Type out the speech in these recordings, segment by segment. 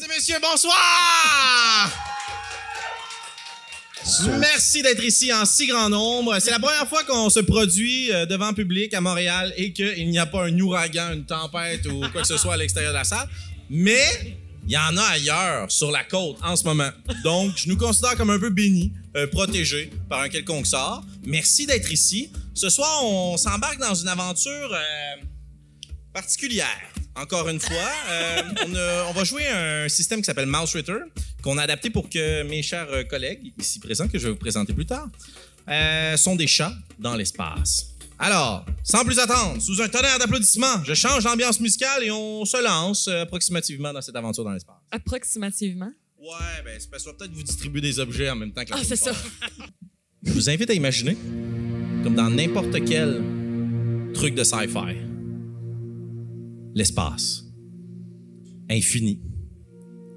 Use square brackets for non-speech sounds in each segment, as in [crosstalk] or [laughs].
Mesdames et messieurs, bonsoir! Merci d'être ici en si grand nombre. C'est la première fois qu'on se produit euh, devant public à Montréal et qu'il n'y a pas un ouragan, une tempête ou quoi que ce soit à l'extérieur de la salle. Mais il y en a ailleurs, sur la côte, en ce moment. Donc, je nous considère comme un peu bénis, euh, protégés par un quelconque sort. Merci d'être ici. Ce soir, on s'embarque dans une aventure euh, particulière. Encore une fois, Euh, on, a- on va jouer un système qui s'appelle Mouse Ritter, qu'on a adapté pour que mes chers euh, collègues, ici présents, que je vais vous présenter plus tard, euh, sont des chats dans l'espace. Alors, sans plus attendre, sous un tonnerre d'applaudissements, je change l'ambiance musicale et on se lance euh, approximativement dans cette aventure dans l'espace. Approximativement? Ouais, ben, c'est parce que peut-être vous distribuer des objets en même temps que la Ah, c'est ça. Je vous invite à imaginer, comme dans n'importe quel truc de sci-fi, l'espace. Infini.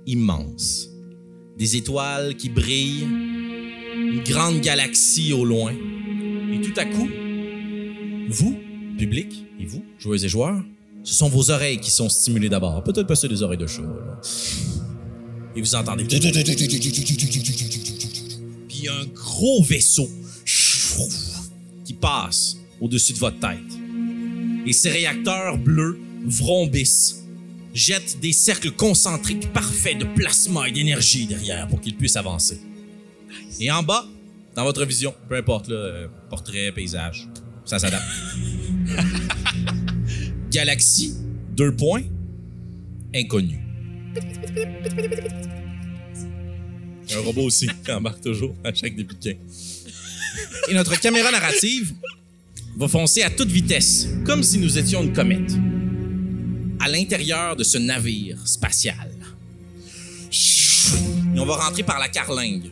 Immense. Des étoiles qui brillent. Une grande galaxie au loin. Et tout à coup, vous, public, et vous, joueuses et joueurs, ce sont vos oreilles qui sont stimulées d'abord. Peut-être pas c'est des oreilles de chat. là. Et vous entendez. Puis un gros vaisseau qui passe au-dessus de votre tête. Et ces réacteurs bleus vrombissent, jettent des cercles concentriques parfaits de plasma et d'énergie derrière pour qu'ils puissent avancer. Et en bas, dans votre vision, peu importe, là, euh, portrait, paysage, ça s'adapte. [laughs] Galaxie, deux points, inconnu. Un robot aussi qui embarque toujours à chaque début de. Et notre caméra narrative va foncer à toute vitesse, comme si nous étions une comète, à l'intérieur de ce navire spatial. Et on va rentrer par la carlingue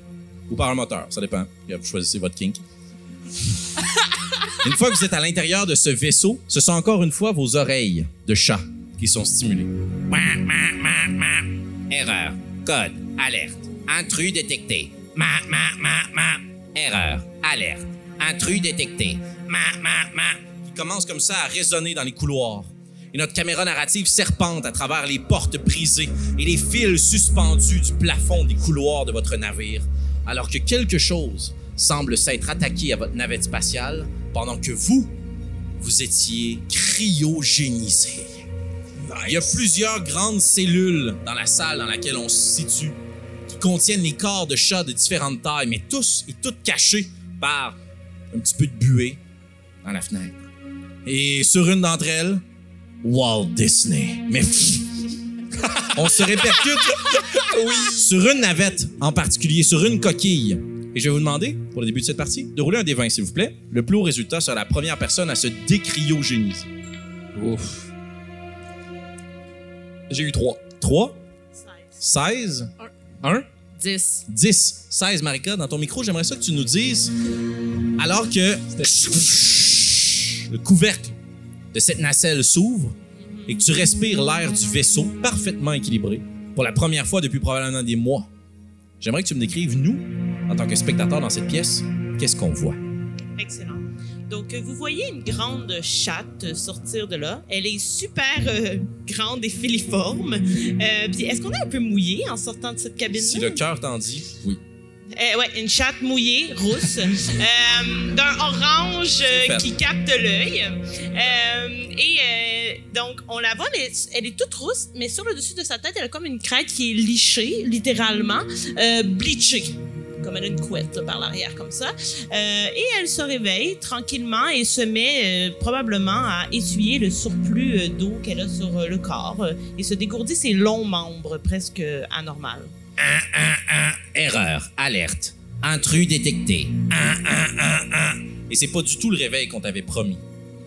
ou par un moteur, ça dépend. Vous choisissez votre kink. Une fois que vous êtes à l'intérieur de ce vaisseau, ce sont encore une fois vos oreilles de chat qui sont stimulées. Erreur. Code. Alerte. Intrus détecté. Erreur. Alerte. Intrus détecté. Qui commence comme ça à résonner dans les couloirs. Et notre caméra narrative serpente à travers les portes brisées et les fils suspendus du plafond des couloirs de votre navire, alors que quelque chose semble s'être attaqué à votre navette spatiale pendant que vous, vous étiez cryogénisé. Il y a plusieurs grandes cellules dans la salle dans laquelle on se situe qui contiennent les corps de chats de différentes tailles, mais tous et toutes cachés par un petit peu de buée dans la fenêtre. Et sur une d'entre elles, Walt Disney. Mais pff, on se répercute sur une navette en particulier, sur une coquille. Et je vais vous demander, pour le début de cette partie, de rouler un des 20, s'il vous plaît. Le plus haut résultat sera la première personne à se décryogéniser. Ouf. J'ai eu trois. 3, 16, 1, 10. 10. 16, Marika, dans ton micro, j'aimerais ça que tu nous dises, alors que le couvercle de cette nacelle s'ouvre et que tu respires l'air du vaisseau parfaitement équilibré pour la première fois depuis probablement des mois. J'aimerais que tu me décrives, nous, en tant que spectateurs dans cette pièce, qu'est-ce qu'on voit? Excellent. Donc, euh, vous voyez une grande chatte sortir de là. Elle est super euh, grande et filiforme. Euh, Puis, est-ce qu'on est un peu mouillé en sortant de cette cabine-là? Si le cœur t'en dit, oui. Euh, ouais, une chatte mouillée, rousse, [laughs] euh, d'un orange euh, qui capte l'œil. Euh, et euh, donc, on la voit, mais elle est toute rousse, mais sur le dessus de sa tête, elle a comme une crête qui est lichée, littéralement, euh, bleachée. Comme elle a une couette là, par l'arrière, comme ça. Euh, et elle se réveille tranquillement et se met euh, probablement à essuyer le surplus euh, d'eau qu'elle a sur euh, le corps euh, et se dégourdit ses longs membres, presque anormales. Erreur, alerte, intrus détecté. Un, un, un, un. Et c'est pas du tout le réveil qu'on t'avait promis.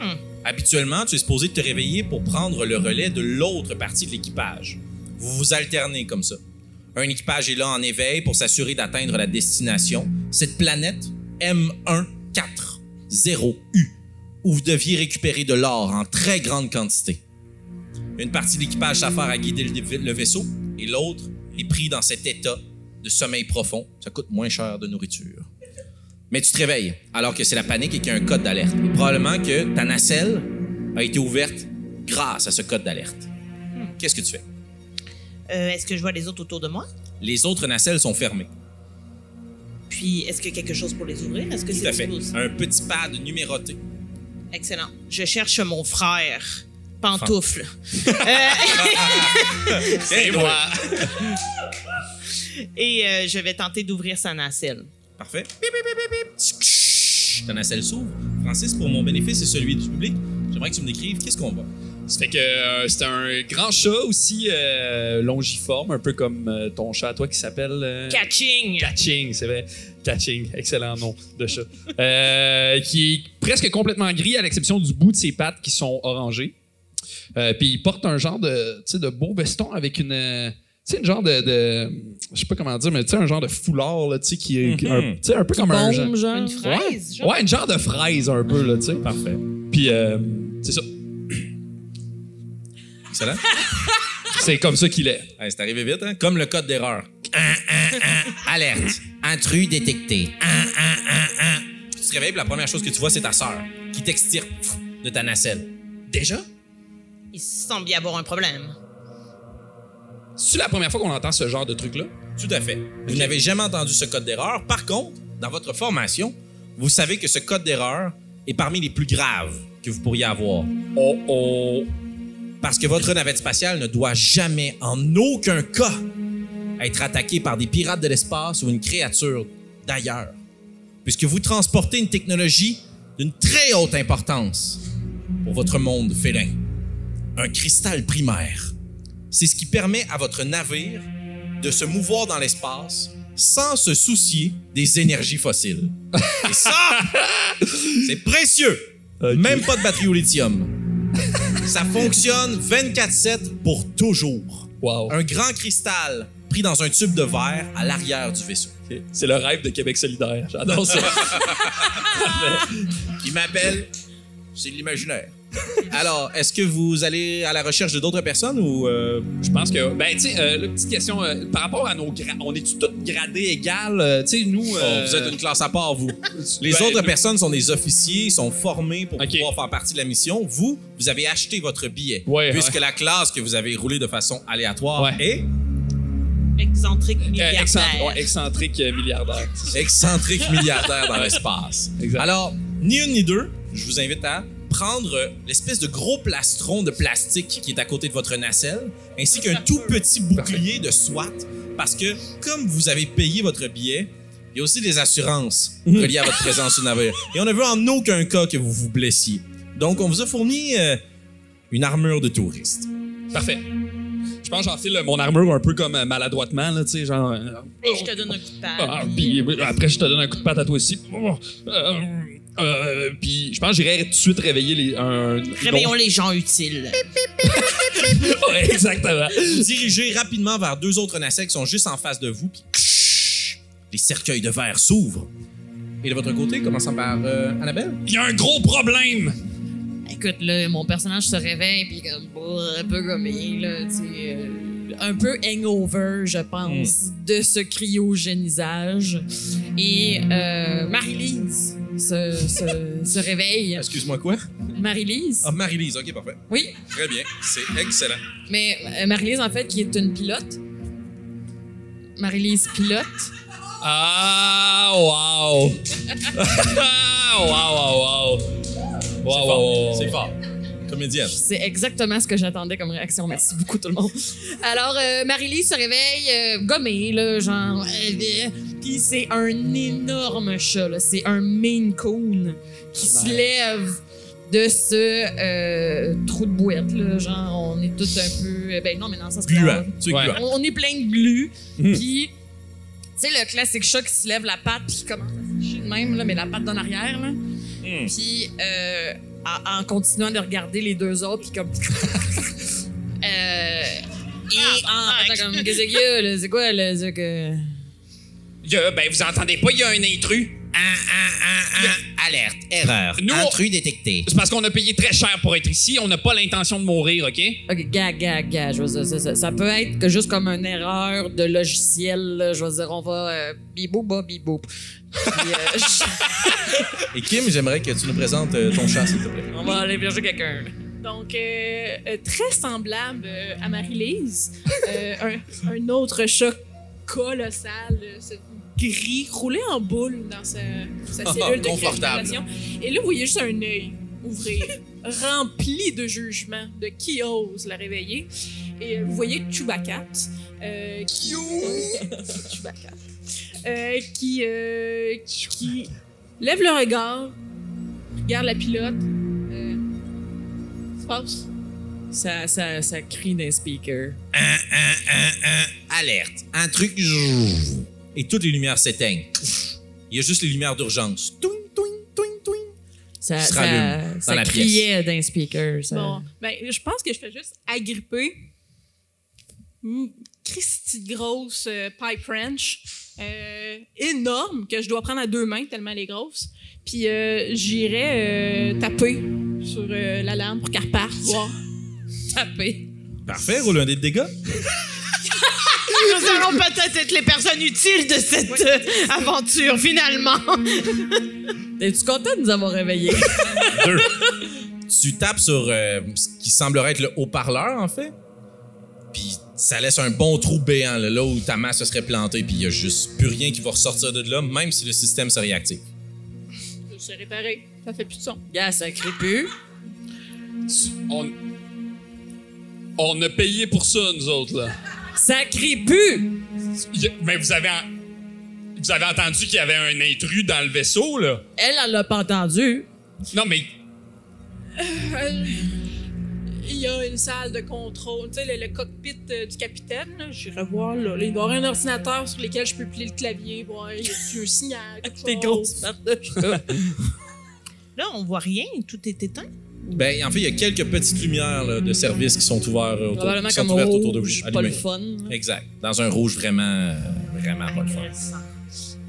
Hmm. Habituellement, tu es supposé te réveiller pour prendre le relais de l'autre partie de l'équipage. Vous vous alternez comme ça. Un équipage est là en éveil pour s'assurer d'atteindre la destination, cette planète M140U, où vous deviez récupérer de l'or en très grande quantité. Une partie de l'équipage s'affaire à guider le vaisseau et l'autre est pris dans cet état de sommeil profond. Ça coûte moins cher de nourriture. Mais tu te réveilles alors que c'est la panique et qu'il y a un code d'alerte. Et probablement que ta nacelle a été ouverte grâce à ce code d'alerte. Qu'est-ce que tu fais? Euh, est-ce que je vois les autres autour de moi? Les autres nacelles sont fermées. Puis, est-ce qu'il y a quelque chose pour les ouvrir? Est-ce que Tout c'est à fait. disponible? Un petit pad numéroté. Excellent. Je cherche mon frère. Pantoufle. [laughs] Euh, [laughs] Et moi. [laughs] et euh, je vais tenter d'ouvrir sa nacelle. Parfait. Bip, bip, bip, bip, bip. Tsk, Ta nacelle s'ouvre. Francis, pour mon bénéfice et celui du public, j'aimerais que tu me décrives qu'est-ce qu'on voit. Ça fait que euh, c'est un grand chat aussi euh, longiforme, un peu comme euh, ton chat à toi qui s'appelle. euh, Catching! Catching, c'est vrai. Catching, excellent nom de chat. Euh, qui est presque complètement gris à l'exception du bout de ses pattes qui sont orangées. Euh, Puis il porte un genre de, tu sais, de beau veston avec une. Tu sais, une genre de, de- Je sais pas comment dire, mais tu sais, un genre de foulard, là, tu sais, qui est. Un- Tu sais, un peu comme un. genre- Bombe, genre? Une fraise, genre? Ouais, une genre de fraise un peu, là, tu sais. Parfait. Puis euh, c'est ça. Excellent. C'est comme ça qu'il est. Hey, c'est arrivé vite, hein? Comme le code d'erreur. Un, un, un. Alerte. Intrus détecté. Un, un, un, un. Tu te réveilles, puis la première chose que tu vois, c'est ta sœur qui t'extirpe de ta nacelle. Déjà? Il semble y avoir un problème. C'est la première fois qu'on entend ce genre de truc-là? Tout à fait. Vous n'avez jamais entendu ce code d'erreur. Par contre, dans votre formation, vous savez que ce code d'erreur est parmi les plus graves que vous pourriez avoir. Oh oh. Parce que votre navette spatiale ne doit jamais, en aucun cas, être attaquée par des pirates de l'espace ou une créature d'ailleurs. Puisque vous transportez une technologie d'une très haute importance pour votre monde félin. Un cristal primaire. C'est ce qui permet à votre navire de se mouvoir dans l'espace sans se soucier des énergies fossiles. Et ça, [laughs] c'est précieux. Même pas de batterie au lithium. Ça fonctionne 24-7 pour toujours. Wow. Un grand cristal pris dans un tube de verre à l'arrière du vaisseau. C'est le rêve de Québec solidaire. J'adore ça. [laughs] Qui m'appelle, c'est de l'imaginaire. [laughs] Alors, est-ce que vous allez à la recherche de d'autres personnes ou... euh, Je pense que, ben, tu sais, euh, la petite question, euh, par rapport à nos grades, on est-tu tous gradés égales? Euh, tu sais, nous. oh, vous êtes une classe à part, vous. [laughs] Les ben, autres nous- personnes sont des officiers, sont formés pour Ok. pouvoir faire partie de la mission. Vous, vous avez acheté votre billet. Ouais, puisque ouais. la classe que vous avez roulée de façon aléatoire Ouais. est Excentrique euh, milliardaire. excent- ouais, excentrique euh, milliardaire. excentrique milliardaire dans l'espace. [laughs] Exact. Alors, ni une ni deux, je vous invite à prendre euh, l'espèce de gros plastron de plastique qui est à côté de votre nacelle, ainsi qu'un tout petit bouclier de SWAT, parce que comme vous avez payé votre billet, il y a aussi des assurances reliées à votre présence sur le navire. Et on ne veut en aucun cas que vous vous blessiez. Donc, on vous a fourni euh, une armure de touriste. Parfait. Je pense que j'enfile mon armure un peu comme euh, maladroitement, là, tu sais, genre. euh, Et je te donne un coup de patte. Ah, puis euh, après, je te donne un coup de patte à toi aussi. Oh, euh, puis je pense que j'irai tout de suite réveiller les. Un, Réveillons les gens utiles. [laughs] Ouais, exactement. Vous dirigez rapidement vers deux autres nacelles qui sont juste en face de vous, puis les cercueils de verre s'ouvrent. Et de votre côté, commençant par euh, Annabelle? Il y a un gros problème. Écoute, là, mon personnage se réveille, puis comme, un peu il, là, tu euh, un peu hangover, je pense, de ce cryogénisage. Et euh, Marie-Lise se, se, se réveille. Excuse-moi, quoi? Marie-Lise? Ah, Marie-Lise, ok, parfait. Oui, Très bien, c'est excellent. mais euh, Marie-Lise, en fait, qui est une pilote. Marie-Lise pilote. Ah, wow. [laughs] ah, wow, wow, wow. Wow, wow, wow. C'est fort. Comédienne. C'est exactement ce que j'attendais comme réaction. Merci beaucoup, tout le monde. Alors, euh, Marie-Lise se réveille euh, gommée, là, genre. Puis c'est un énorme chat, là. C'est un Maine Coon qui se lève de ce euh, trou de boîte, là. Genre, on est tous un peu. euh, Ben non, mais dans le sens Gluant. Ouais. on, on est plein de glu. Puis, tu sais, le classique chat qui se lève la patte puis qui commence à de même, là, mais la patte d'en arrière, là. Hmm. Puis, euh, en, en continuant de regarder les deux autres, puis comme. [laughs] euh, et en faisant comme. Y a, là? C'est quoi, là? Ben, vous entendez pas, il y a un intrus. Un, un, un, un. Alerte, erreur, Nous, intrus détecté. C'est parce qu'on a payé très cher pour être ici. On n'a pas l'intention de mourir, OK? Ok, gars, gars, gars, je veux dire, ça, ça- ça peut être que juste comme une erreur de logiciel, là, je veux dire, on va euh, bibou, ba, bibou. [laughs] Puis, euh, je- Et Kim, j'aimerais que tu nous présentes euh, ton chat, s'il te plaît. on va aller chercher quelqu'un. Donc, euh, euh, très semblable euh, à Marie-Lise. Euh, un, un autre chat colossal, euh, ce gris, roulé en boule dans sa, sa cellule de. Et là, vous voyez juste un œil ouvrir, [laughs] rempli de jugement de qui ose la réveiller. Et euh, vous voyez Chewbacca, euh, qui... [laughs] Chewbacca. Euh, qui, euh, qui lève le regard, regarde la pilote. Euh, se passe? Ça, ça, ça crie d'un speaker. Un, un, un, un, alerte. Un truc. Et toutes les lumières s'éteignent. Il y a juste les lumières d'urgence. Touing, touing, touing, touing. Ça, ça, rallume ça dans la criait d'un speaker. Ça. Bon, ben, je pense que je fais juste agripper une Christy grosse euh, pipe wrench euh, énorme que je dois prendre à deux mains tellement elle est grosse. Puis euh, j'irai euh, taper sur euh, l'alarme pour qu'elle parte voir. Taper. Parfait, roule un dé de dégâts. [laughs] Nous allons peut-être être les personnes utiles de cette euh, aventure, finalement. [laughs] Es-tu content de nous avoir réveillés? [laughs] Deux. tu tapes sur euh, ce qui semblerait être le haut-parleur, en fait. Puis ça laisse un bon trou béant, là, là où ta masse se serait plantée. Puis il y a juste plus rien qui va ressortir de là, même si le système se réactive. Je réparer. Ça fait plus de son. Gars, ça crie plus. On, on a payé pour ça, nous autres, là. Ça crie plus! Mais vous avez, en- vous avez entendu qu'il y avait un intrus dans le vaisseau, là? Elle, elle l'a pas entendu. Non, mais Euh, Il y a une salle de contrôle, tu sais, le, le cockpit euh, du capitaine. là, J'irai voir, là. Là, Il doit y avoir un ordinateur sur lequel je peux plier le clavier, voir, y a un signal, [laughs] chose. grosses pattes de chat. [laughs] Là, on voit rien, tout est éteint. Ben, en fait, il y a quelques petites lumières là, de service qui sont ouvertes autour, Probablement qui sont comme ouvertes autour de vous. rouge, pas le allumées. fun. Exact. Dans un rouge vraiment, vraiment pas le fun. Intéressant.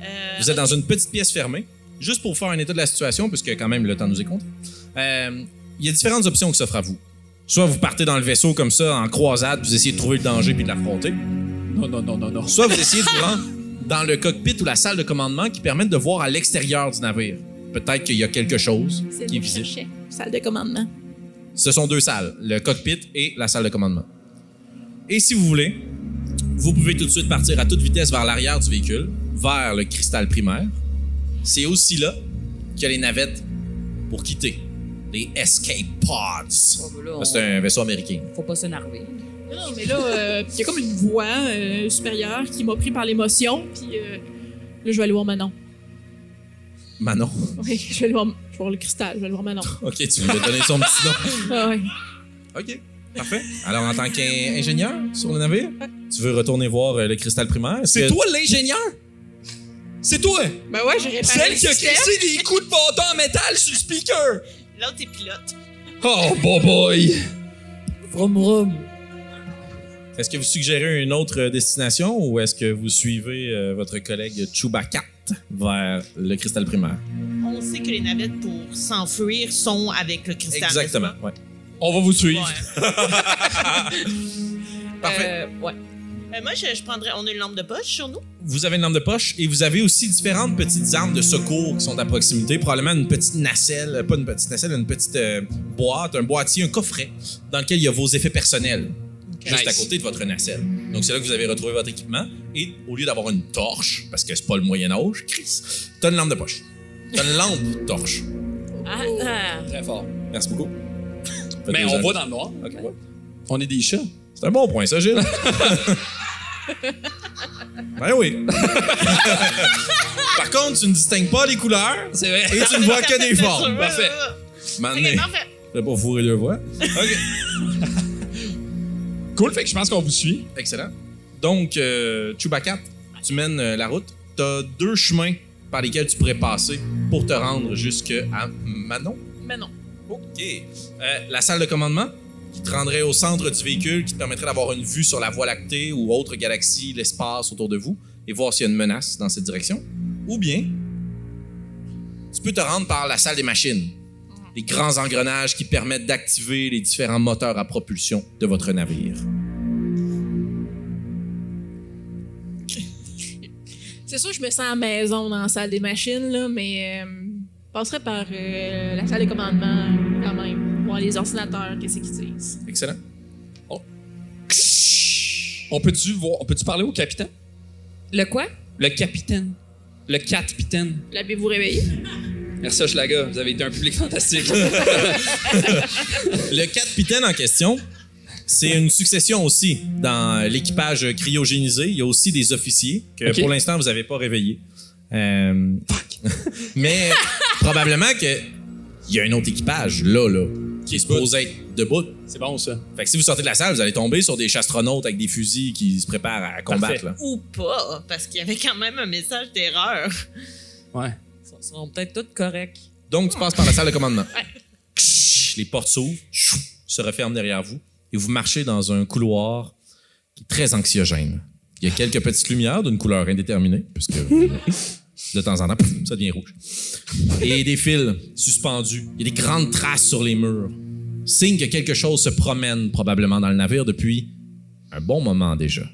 Euh, Vous êtes dans une petite pièce fermée, juste pour faire un état de la situation, puisque quand même le temps nous est compté. Euh, Il y a différentes options qui s'offrent à vous. Soit vous partez dans le vaisseau comme ça, en croisade, puis vous essayez de trouver le danger puis de l'affronter. Non, non, non, non, non. Soit vous essayez de vous rendre dans le cockpit ou la salle de commandement qui permettent de voir à l'extérieur du navire. Peut-être qu'il y a quelque chose C'est qui est le visible. cherchais. Salle de commandement. Ce sont deux salles, le cockpit et la salle de commandement. Et si vous voulez, vous pouvez tout de suite partir à toute vitesse vers l'arrière du véhicule, vers le cristal primaire. C'est aussi là qu'il y a les navettes pour quitter. Les escape pods. Oh, ben on- C'est un vaisseau américain. Faut pas s'énerver. Non, mais là, euh, il y a comme une voix euh, supérieure qui m'a pris par l'émotion, puis euh, là, je vais aller voir Manon. Manon. Oui, je vais aller voir, je vais voir le cristal, je vais aller voir Manon. [laughs] OK, tu veux me donner son petit nom. [laughs] Ah ouais. OK, parfait. Alors, en tant qu'ingénieur sur le navire, tu veux retourner voir euh, le cristal primaire? Est-ce C'est que- toi l'ingénieur? C'est toi! Ben ouais, j'ai réparé Celle le qui a système. crissé des coups de bâton en métal sur le speaker! L'autre est pilote. Oh, boy, boy! Vroom vroom. Est-ce que vous suggérez une autre euh, destination ou est-ce que vous suivez euh, votre collègue Chewbacca? Vers le cristal primaire? On sait que les navettes pour s'enfuir sont avec le cristal. Exactement, ouais. On va vous suivre. Ouais. [laughs] Parfait. Euh, ouais. Euh, moi, je, je prendrais. On a une lampe de poche sur nous. Vous avez une lampe de poche et vous avez aussi différentes petites armes de secours qui sont à proximité. Probablement une petite nacelle, euh, pas une petite nacelle, une petite euh, boîte, un boîtier, un coffret dans lequel il y a vos effets personnels. Juste Nice. à côté de votre nacelle. Donc c'est là que vous avez retrouvé votre équipement. Et au lieu d'avoir une torche, parce que c'est pas le Moyen-Âge, Chris, t'as une lampe de poche. T'as une lampe torche. Ah, ah. Très fort. Merci beaucoup. Mais on voit dans le noir. Ouais. On est des chats. C'est un bon point, ça, Gilles. [laughs] ben oui. Par contre, tu ne distingues pas les couleurs C'est vrai. et tu ne vois que des [laughs] formes. Parfait. Maintenant, Ok, parfait. je vais pas fourrer deux voix. OK. [laughs] Cool, fait que je pense qu'on vous suit. Excellent. Donc, euh, Chewbacca, tu mènes euh, la route. Tu as deux chemins par lesquels tu pourrais passer pour te rendre jusqu'à Manon. Manon. OK. Euh, la salle de commandement qui te rendrait au centre du véhicule, qui te permettrait d'avoir une vue sur la Voie lactée ou autre galaxie, l'espace autour de vous et voir s'il y a une menace dans cette direction. Ou bien, tu peux te rendre par la salle des machines. Les grands engrenages qui permettent d'activer les différents moteurs à propulsion de votre navire. [laughs] C'est sûr, je me sens à la maison dans la salle des machines, là, mais euh, je passerais par euh, la salle de commandement quand même. voir les ordinateurs, qu'est-ce qu'ils disent. Excellent. On peut-tu voir, on peut-tu parler au capitaine? Le quoi? Le capitaine. Le capitaine. L'avez-vous réveillé? Merci Hochelaga, vous avez été un public fantastique. Le capitaine en question, c'est une succession aussi dans l'équipage cryogénisé. Il y a aussi des officiers que pour l'instant vous n'avez pas réveillés. Euh, Mais probablement que il y a un autre équipage là là qui est supposé être debout. C'est bon ça. Fait que si vous sortez de la salle, vous allez tomber sur des chastronautes avec des fusils qui se préparent à combattre. Là. Ou pas, parce qu'il y avait quand même un message d'erreur. Ouais. Ils seront peut-être tous corrects. Donc tu passes par la salle de commandement. Les portes s'ouvrent, se referment derrière vous et vous marchez dans un couloir qui est très anxiogène. Il y a quelques petites lumières d'une couleur indéterminée, puisque de temps en temps, ça devient rouge. Et des fils suspendus. Il y a des grandes traces sur les murs. Signe que quelque chose se promène probablement dans le navire depuis un bon moment déjà.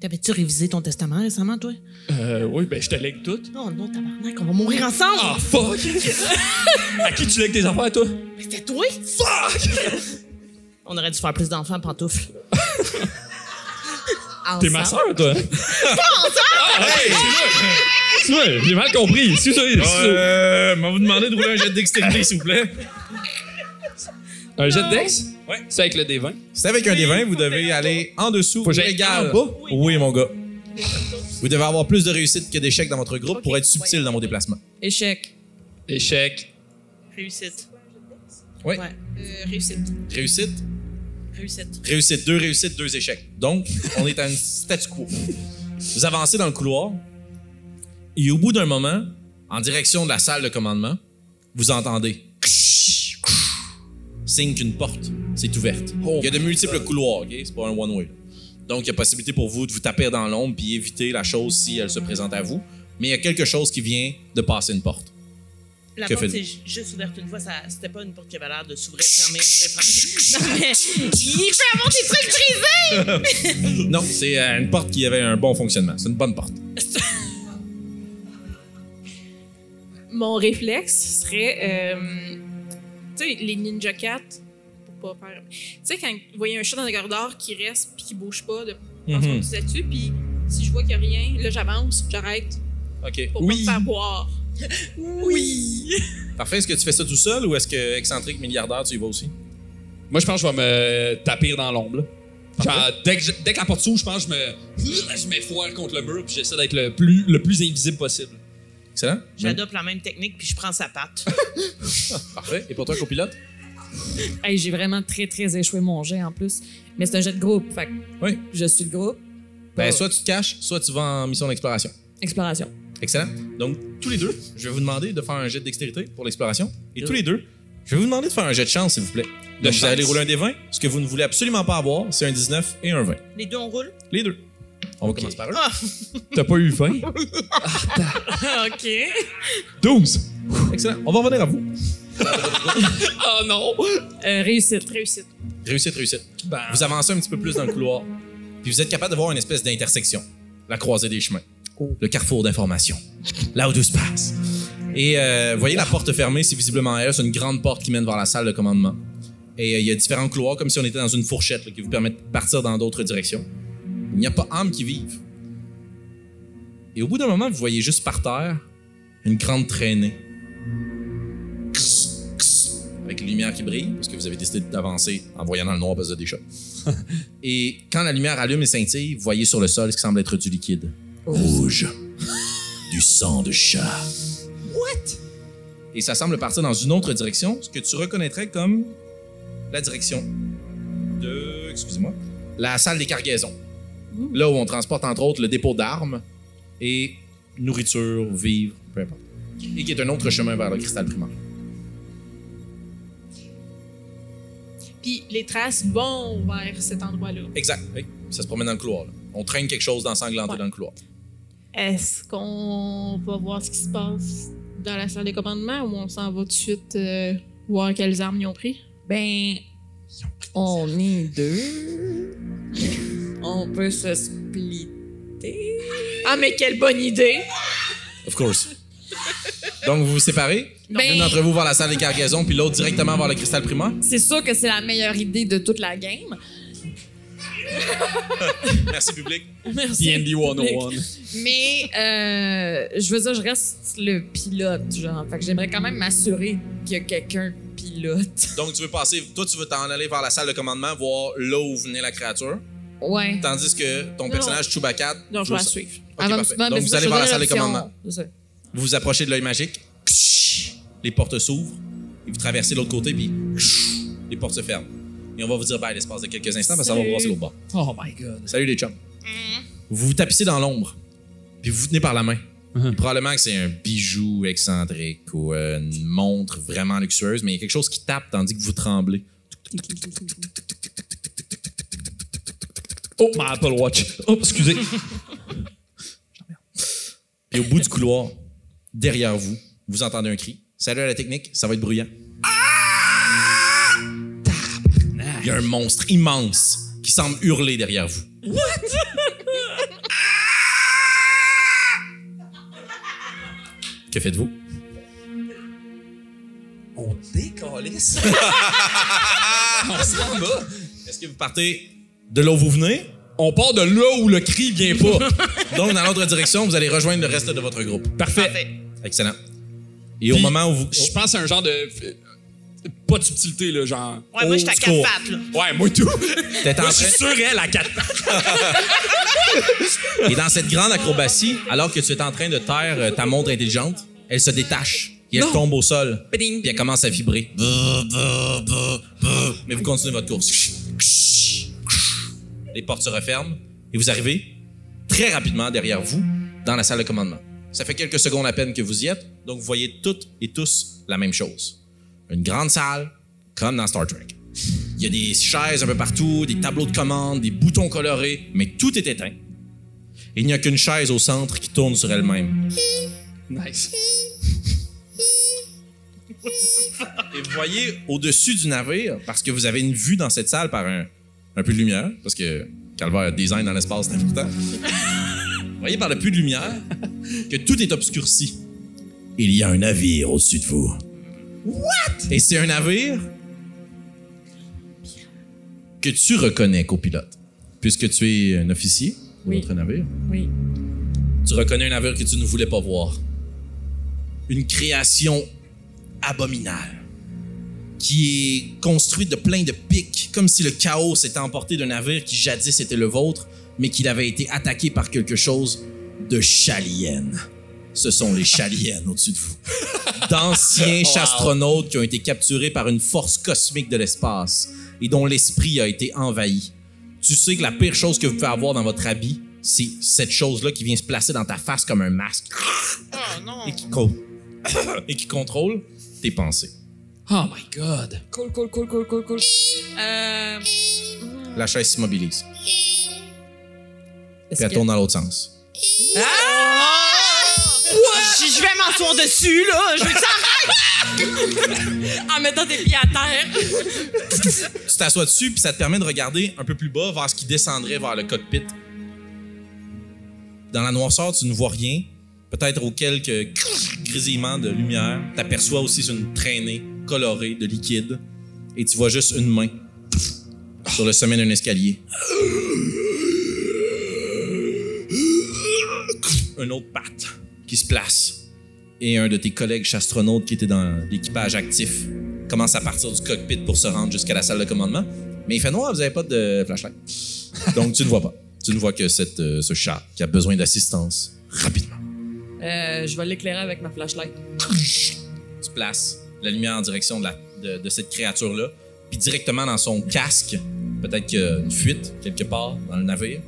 T'avais-tu révisé ton testament récemment, toi? Euh, oui, ben je te lègue tout. Non, non, tabarnak, on va mourir ensemble! Ah, fuck! [laughs] à qui tu lègues tes affaires, toi? Mais C'était toi? Fuck! On aurait dû faire plus d'enfants, pantoufles. [laughs] T'es ma soeur, toi? [laughs] ah, hey! C'est vrai, j'ai mal compris. Excuse-moi. excuse-moi. Euh, m'a vous demandé de rouler un jet de dextérité, s'il vous plaît? Un jet de dex? Ouais. C'est avec le D20? C'est avec un des 20, vous devez aller en dessous Faut que ou j'aille égal. en bas? Oui, mon gars. Vous devez avoir plus de réussite que d'échecs dans votre groupe pour être subtil dans vos déplacements. Échec. Échec. Réussite. Oui. Ouais. Euh, réussite. Réussite, Réussite. réussite, deux réussites, deux échecs. Donc, on est à un statu quo. Vous avancez dans le couloir et au bout d'un moment, en direction de la salle de commandement, vous entendez signe qu'une porte s'est ouverte. Il y a de multiples couloirs, ok? C'est pas un one-way. Donc, il y a possibilité pour vous de vous taper dans l'ombre puis éviter la chose si elle se présente à vous. Mais il y a quelque chose qui vient de passer une porte. La Que porte s'est ju- juste ouverte une fois, ça, c'était pas une porte qui avait l'air de s'ouvrir, fermer, fermer. [laughs] Non, mais il peut avoir des trucs brisés! Non, c'est euh, une porte qui avait un bon fonctionnement. C'est une bonne porte. Mon réflexe serait, euh, tu sais, les Ninja Cat, pour pas faire. Tu sais, quand vous voyez un chat dans un corridor qui reste puis qui bouge pas, de penser Mhm. qu'on disait dessus, puis si je vois qu'il y a rien, là j'avance, j'arrête OK. pour Oui. pas me faire boire. [laughs] Oui. Parfait. Est-ce que tu fais ça tout seul ou est-ce que excentrique milliardaire, tu y vas aussi? Moi, je pense que je vais me taper dans l'ombre. Genre, dès que, je- dès que la porte s'ouvre, je pense que je me. Je m'effoire contre le mur puis j'essaie d'être le plus, le plus invisible possible. Excellent. J'adopte la même technique, puis je prends sa patte. [laughs] Parfait. Et pour toi, copilote? Hey, j'ai vraiment très, très échoué mon jet en plus. Mais c'est un jet de groupe. Fait que Oui. je suis le groupe. Ben, soit tu te caches, soit tu vas en mission d'exploration. Exploration. Excellent. Donc, tous les deux, je vais vous demander de faire un jet de dextérité pour l'exploration. Et tous les deux, je vais vous demander de faire un jet de chance, s'il vous plaît. Vous allez rouler un des 20. Ce que vous ne voulez absolument pas avoir, c'est un 19 et un 20. Les deux, on roule? Les deux. On va commencer par eux. Ah! [laughs] T'as pas eu faim? [laughs] OK. 12. Excellent. On va revenir à vous. [laughs] Oh non! Euh, réussite. Réussite. Réussite, réussite. Ben, Vous avancez un petit peu plus dans le couloir. Puis vous êtes capable de voir une espèce d'intersection. La croisée des chemins. Le carrefour d'information. Là où tout se passe. Et euh, vous voyez la porte fermée, c'est visiblement elle. C'est une grande porte qui mène vers la salle de commandement. Et euh, il y a différents couloirs, comme si on était dans une fourchette là, qui vous permettent de partir dans d'autres directions. Il n'y a pas âme qui vive. Et au bout d'un moment, vous voyez juste par terre une grande traînée. Avec les lumières qui brillent, parce que vous avez décidé d'avancer en voyant dans le noir parce que des chats. [laughs] Et quand la lumière allume et scintille, vous voyez sur le sol ce qui semble être du liquide. Rouge. [laughs] du sang de chat. What? Et ça semble partir dans une autre direction, ce que tu reconnaîtrais comme la direction de. Excusez-moi. La salle des cargaisons. Là où on transporte entre autres le dépôt d'armes et nourriture, vivres, peu importe. Et qui est un autre chemin vers le cristal primaire. Puis les traces vont vers cet endroit-là. Exact. Oui. Ça se promène dans le couloir. là. On traîne quelque chose d'ensanglanté Ouais. dans le couloir. Est-ce qu'on va voir ce qui se passe dans la salle de commandement ou on s'en va tout de suite euh, voir quelles armes ils ont pris? Ben, on est deux. On peut se splitter? Ah, mais quelle bonne idée! Of course. Donc, vous vous séparez? Ben- L'une d'entre vous vers la salle des cargaisons, puis l'autre directement vers le cristal primaire. C'est sûr que c'est la meilleure idée de toute la game. [laughs] Merci, public. Merci. D&D 101. Mais euh, je veux dire, je reste le pilote, genre. Fait que j'aimerais quand même m'assurer qu'il y a quelqu'un pilote. Donc, tu veux passer. Toi, tu veux t'en aller vers la salle de commandement, voir là où venait la créature? Ouais. Tandis que ton personnage, Chewbacca. Non, je vais la suivre. Parfait. non, Donc, vous allez vers la salle de commandement. Vous vous approchez de l'œil magique. Les portes s'ouvrent. Et vous traversez l'autre côté, puis les portes se ferment. Et on va vous dire bye l'espace de quelques instants, parce que ça va vous voir sur l'autre bord. Oh my god. Salut les chums. Vous vous tapissez dans l'ombre, puis vous vous tenez par la main. Mhm. Probablement que c'est un bijou excentrique ou une montre vraiment luxueuse, mais il y a quelque chose qui tape tandis que vous tremblez. Oh, ma Apple Watch. Oh, excusez. Puis au bout du couloir, derrière vous, vous entendez un cri. Salut à la technique, ça va être bruyant. Il y a un monstre immense qui semble hurler derrière vous. que faites-vous? On décalisse. [laughs] On s'en va. Est-ce que vous partez de là où vous venez? On part de là où le cri vient pas. [laughs] Donc, dans l'autre direction, vous allez rejoindre le reste de votre groupe. Parfait. Excellent. Et au moment où vous... Je pense à un genre de. euh, Pas de subtilité, là, genre. Ouais, moi, j'étais à quatre pattes, là. Ouais, moi tout. T'es en Moi, je suis sur elle à quatre pattes. Et dans cette grande acrobatie, alors que tu es en train de taire euh, ta montre intelligente, elle se détache et elle tombe au sol. Puis elle commence à vibrer. Mais vous continuez votre course. Les portes se referment et vous arrivez très rapidement derrière vous dans la salle de commandement. Ça fait quelques secondes à peine que vous y êtes, donc vous voyez toutes et tous la même chose. Une grande salle, comme dans Star Trek. Il y a des chaises un peu partout, des tableaux de commande, des boutons colorés, mais tout est éteint. Et il n'y a qu'une chaise au centre qui tourne sur elle-même. Nice. Et vous voyez au-dessus du navire, parce que vous avez une vue dans cette salle par un, un peu de lumière, parce que Calvaire design dans l'espace, c'est important. [laughs] vous voyez par le peu de lumière que tout est obscurci. Il y a un navire au-dessus de vous. What? Et c'est un navire? Que tu reconnais, copilote, puisque tu es un officier de Oui. notre navire. Oui. Tu reconnais un navire que tu ne voulais pas voir. Une création abominable qui est construite de plein de pics, comme si le chaos s'était emporté d'un navire qui jadis était le vôtre, mais qu'il avait été attaqué par quelque chose de chalienne. Ce sont les chaliennes [laughs] au-dessus de vous. D'anciens chastronautes qui ont été capturés par une force cosmique de l'espace et dont l'esprit a été envahi. Tu sais que la pire chose que vous pouvez avoir dans votre habit, c'est cette chose-là qui vient se placer dans ta face comme un masque Oh non. et qui, co- [coughs] et qui contrôle tes pensées. Oh my god. Cool, cool, cool, cool, cool, cool. Euh, La chaise s'immobilise. Puis elle que- tourne dans l'autre sens. Je je vais m'asseoir dessus, là. Je veux que ça En mettant tes pieds à terre. Tu t'assois dessus, puis ça te permet de regarder un peu plus bas vers ce qui descendrait vers le cockpit. Dans la noirceur, tu ne vois rien. Peut-être aux quelques grésillements de lumière. Tu aperçois aussi une traînée colorée de liquide. Et tu vois juste une main sur le sommet d'un escalier. Un autre patte qui se place. Et un de tes collègues chastronautes qui était dans l'équipage actif commence à partir du cockpit pour se rendre jusqu'à la salle de commandement. Mais il fait noir, vous n'avez pas de flashlight. Donc tu ne vois pas. Tu ne vois que cette, euh, ce chat qui a besoin d'assistance rapidement. Euh, je vais l'éclairer avec ma flashlight. Tu places la lumière en direction de, la, de, de cette créature-là, puis directement dans son casque, peut-être qu'il y a une fuite quelque part dans le navire.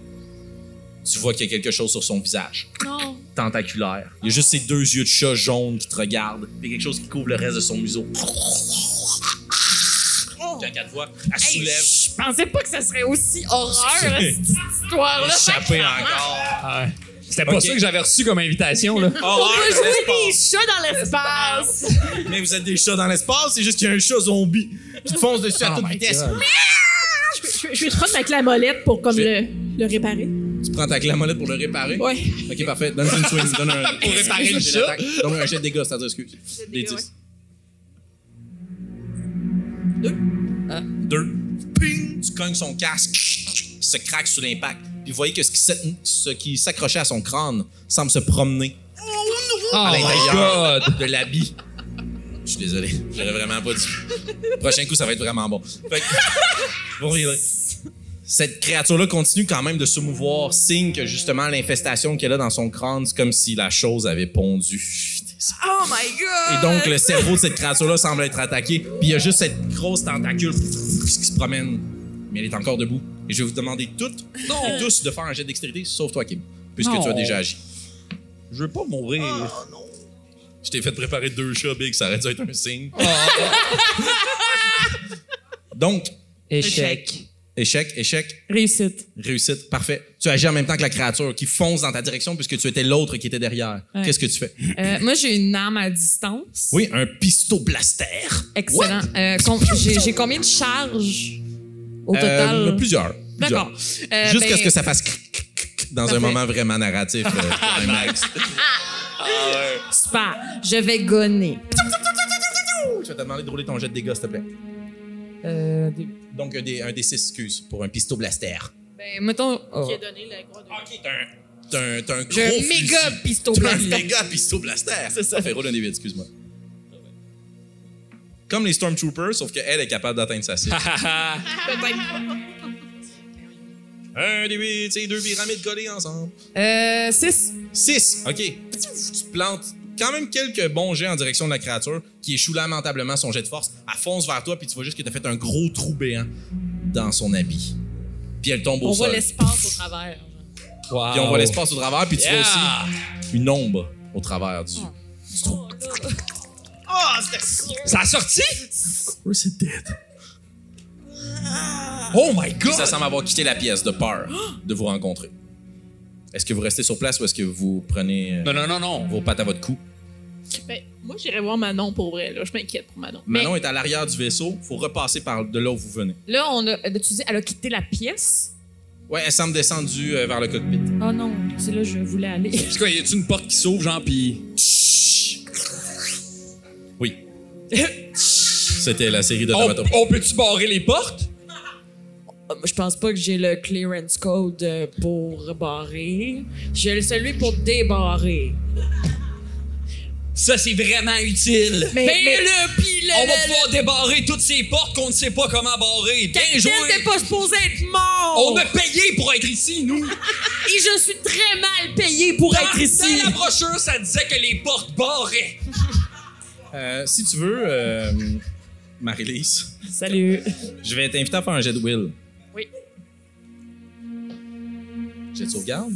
Tu vois qu'il y a quelque chose sur son visage. Non. Tentaculaire. Il y a juste ses deux yeux de chat jaunes qui te regardent, puis quelque chose qui couvre le reste de son museau. Puis quand elle te voit, elle Hey, soulève. je pensais pas que ça serait aussi horreur, cette histoire-là. Échappé encore. Ah ouais. C'était pas Ok. ça que j'avais reçu comme invitation, là. On Horreur peut de des chats dans l'espace. [laughs] Mais vous êtes des chats dans l'espace, c'est juste qu'il y a un chat zombie qui te fonce dessus à Oh toute vitesse. Je, je, je vais te prendre ma clé à molette pour comme le, le réparer. Tu prends ta clé à molette pour le réparer? Ouais. Ok, parfait. Donne une swing. Donne un. [laughs] Pour réparer le un jet chat? Donne un jet de dégâts, c'est-à-dire, excuse. Des dégâts, 10. Deux. Ping! Tu cognes son casque. Se craque sous l'impact. Puis vous voyez que ce qui s'ac- ce qui s'accrochait à son crâne semble se promener Oh à my l'intérieur god! de l'habit. Je suis désolé. J'aurais vraiment pas dit. Prochain coup, ça va être vraiment bon. Fait que, [laughs] vous reviendrez. Cette créature-là continue quand même de se mouvoir, signe que justement l'infestation qu'elle a dans son crâne, c'est comme si la chose avait pondu. Oh my god! Et donc, le cerveau de cette créature-là semble être attaqué. Puis il y a juste cette grosse tentacule qui se promène. Mais elle est encore debout. Et je vais vous demander toutes et [laughs] tous de faire un jet de dextérité, sauf toi, Kim. Puisque Non. tu as déjà agi. Je veux pas mourir. Je t'ai fait préparer deux chats, Big. Ça aurait dû être un signe. [laughs] Donc, Échec. échec, échec, Réussite. réussite. Parfait. Tu agis en même temps que la créature qui fonce dans ta direction puisque tu étais l'autre qui était derrière. Ouais. Qu'est-ce que tu fais? Euh, moi, j'ai une arme à distance. Oui, un pisto blaster. Excellent. Euh, com- j'ai j'ai combien de charges? Au Euh, total? plusieurs. D'accord. Euh, Jusqu'à ben, ce que ça fasse cric, cric, cric dans un moment vraiment narratif. euh, [laughs] climax. Super. Je vais gonner. Je vais te demander de rouler ton jet de dégâts, s'il te plaît. Euh, des- Donc, un des, un des six, excuse, pour un pisto blaster. ben, mettons. oh. Qui a donné la croix de... OK, t'as un, t'as un, un gros J'ai un méga pisto un blaster. méga pisto blaster. C'est ça. Fait roule un des huit, excuse-moi. Comme les Stormtroopers, sauf qu'elle est capable d'atteindre sa cible. [laughs] Peut-être. un des huit, c'est deux pyramides collées ensemble. Euh, 6. 6. OK. Tu plantes quand même quelques bons jets en direction de la créature qui échoue lamentablement son jet de force. Elle fonce vers toi, puis tu vois juste que t'as fait un gros trou béant dans son habit. Puis elle tombe au On sol. voit l'espace au travers. Wow. Puis on voit l'espace au travers, puis tu vois aussi une ombre au travers du, du trou. Oh, c'était sûr. Ça a sorti? Where's it dead? Oh my god! ça semble avoir quitté la pièce de peur de vous rencontrer. Est-ce que vous restez sur place ou est-ce que vous prenez euh, Non, non, non, non. vos pattes à votre cou? Ben, moi, j'irais voir Manon pour vrai. Là. Je m'inquiète pour Manon. Manon est à l'arrière du vaisseau. faut repasser par de là où vous venez. Là, on a. euh, Tu dis, elle a quitté la pièce? Ouais, elle semble descendue euh, vers le cockpit. Oh non, c'est là que je voulais aller. C'est quoi, y a-tu une porte qui s'ouvre, genre, pis. [laughs] C'était la série de On, Tamato. on peut-tu barrer les portes? Euh, Je pense pas que j'ai le clearance code euh, pour barrer. J'ai le- celui pour débarrer. Ça, c'est vraiment utile. Mais- le- On va pouvoir débarrer toutes ces portes qu'on ne sait pas comment barrer. Bien joué! n'est pas supposé être mort! On a payé pour être ici, nous! Et je suis très mal payé pour être ici. Dans la brochure, ça disait que les portes barraient. Euh, si tu veux, euh, Marie-Lise, Salut. je vais t'inviter à faire un jet de will. Oui. Jet de sauvegarde?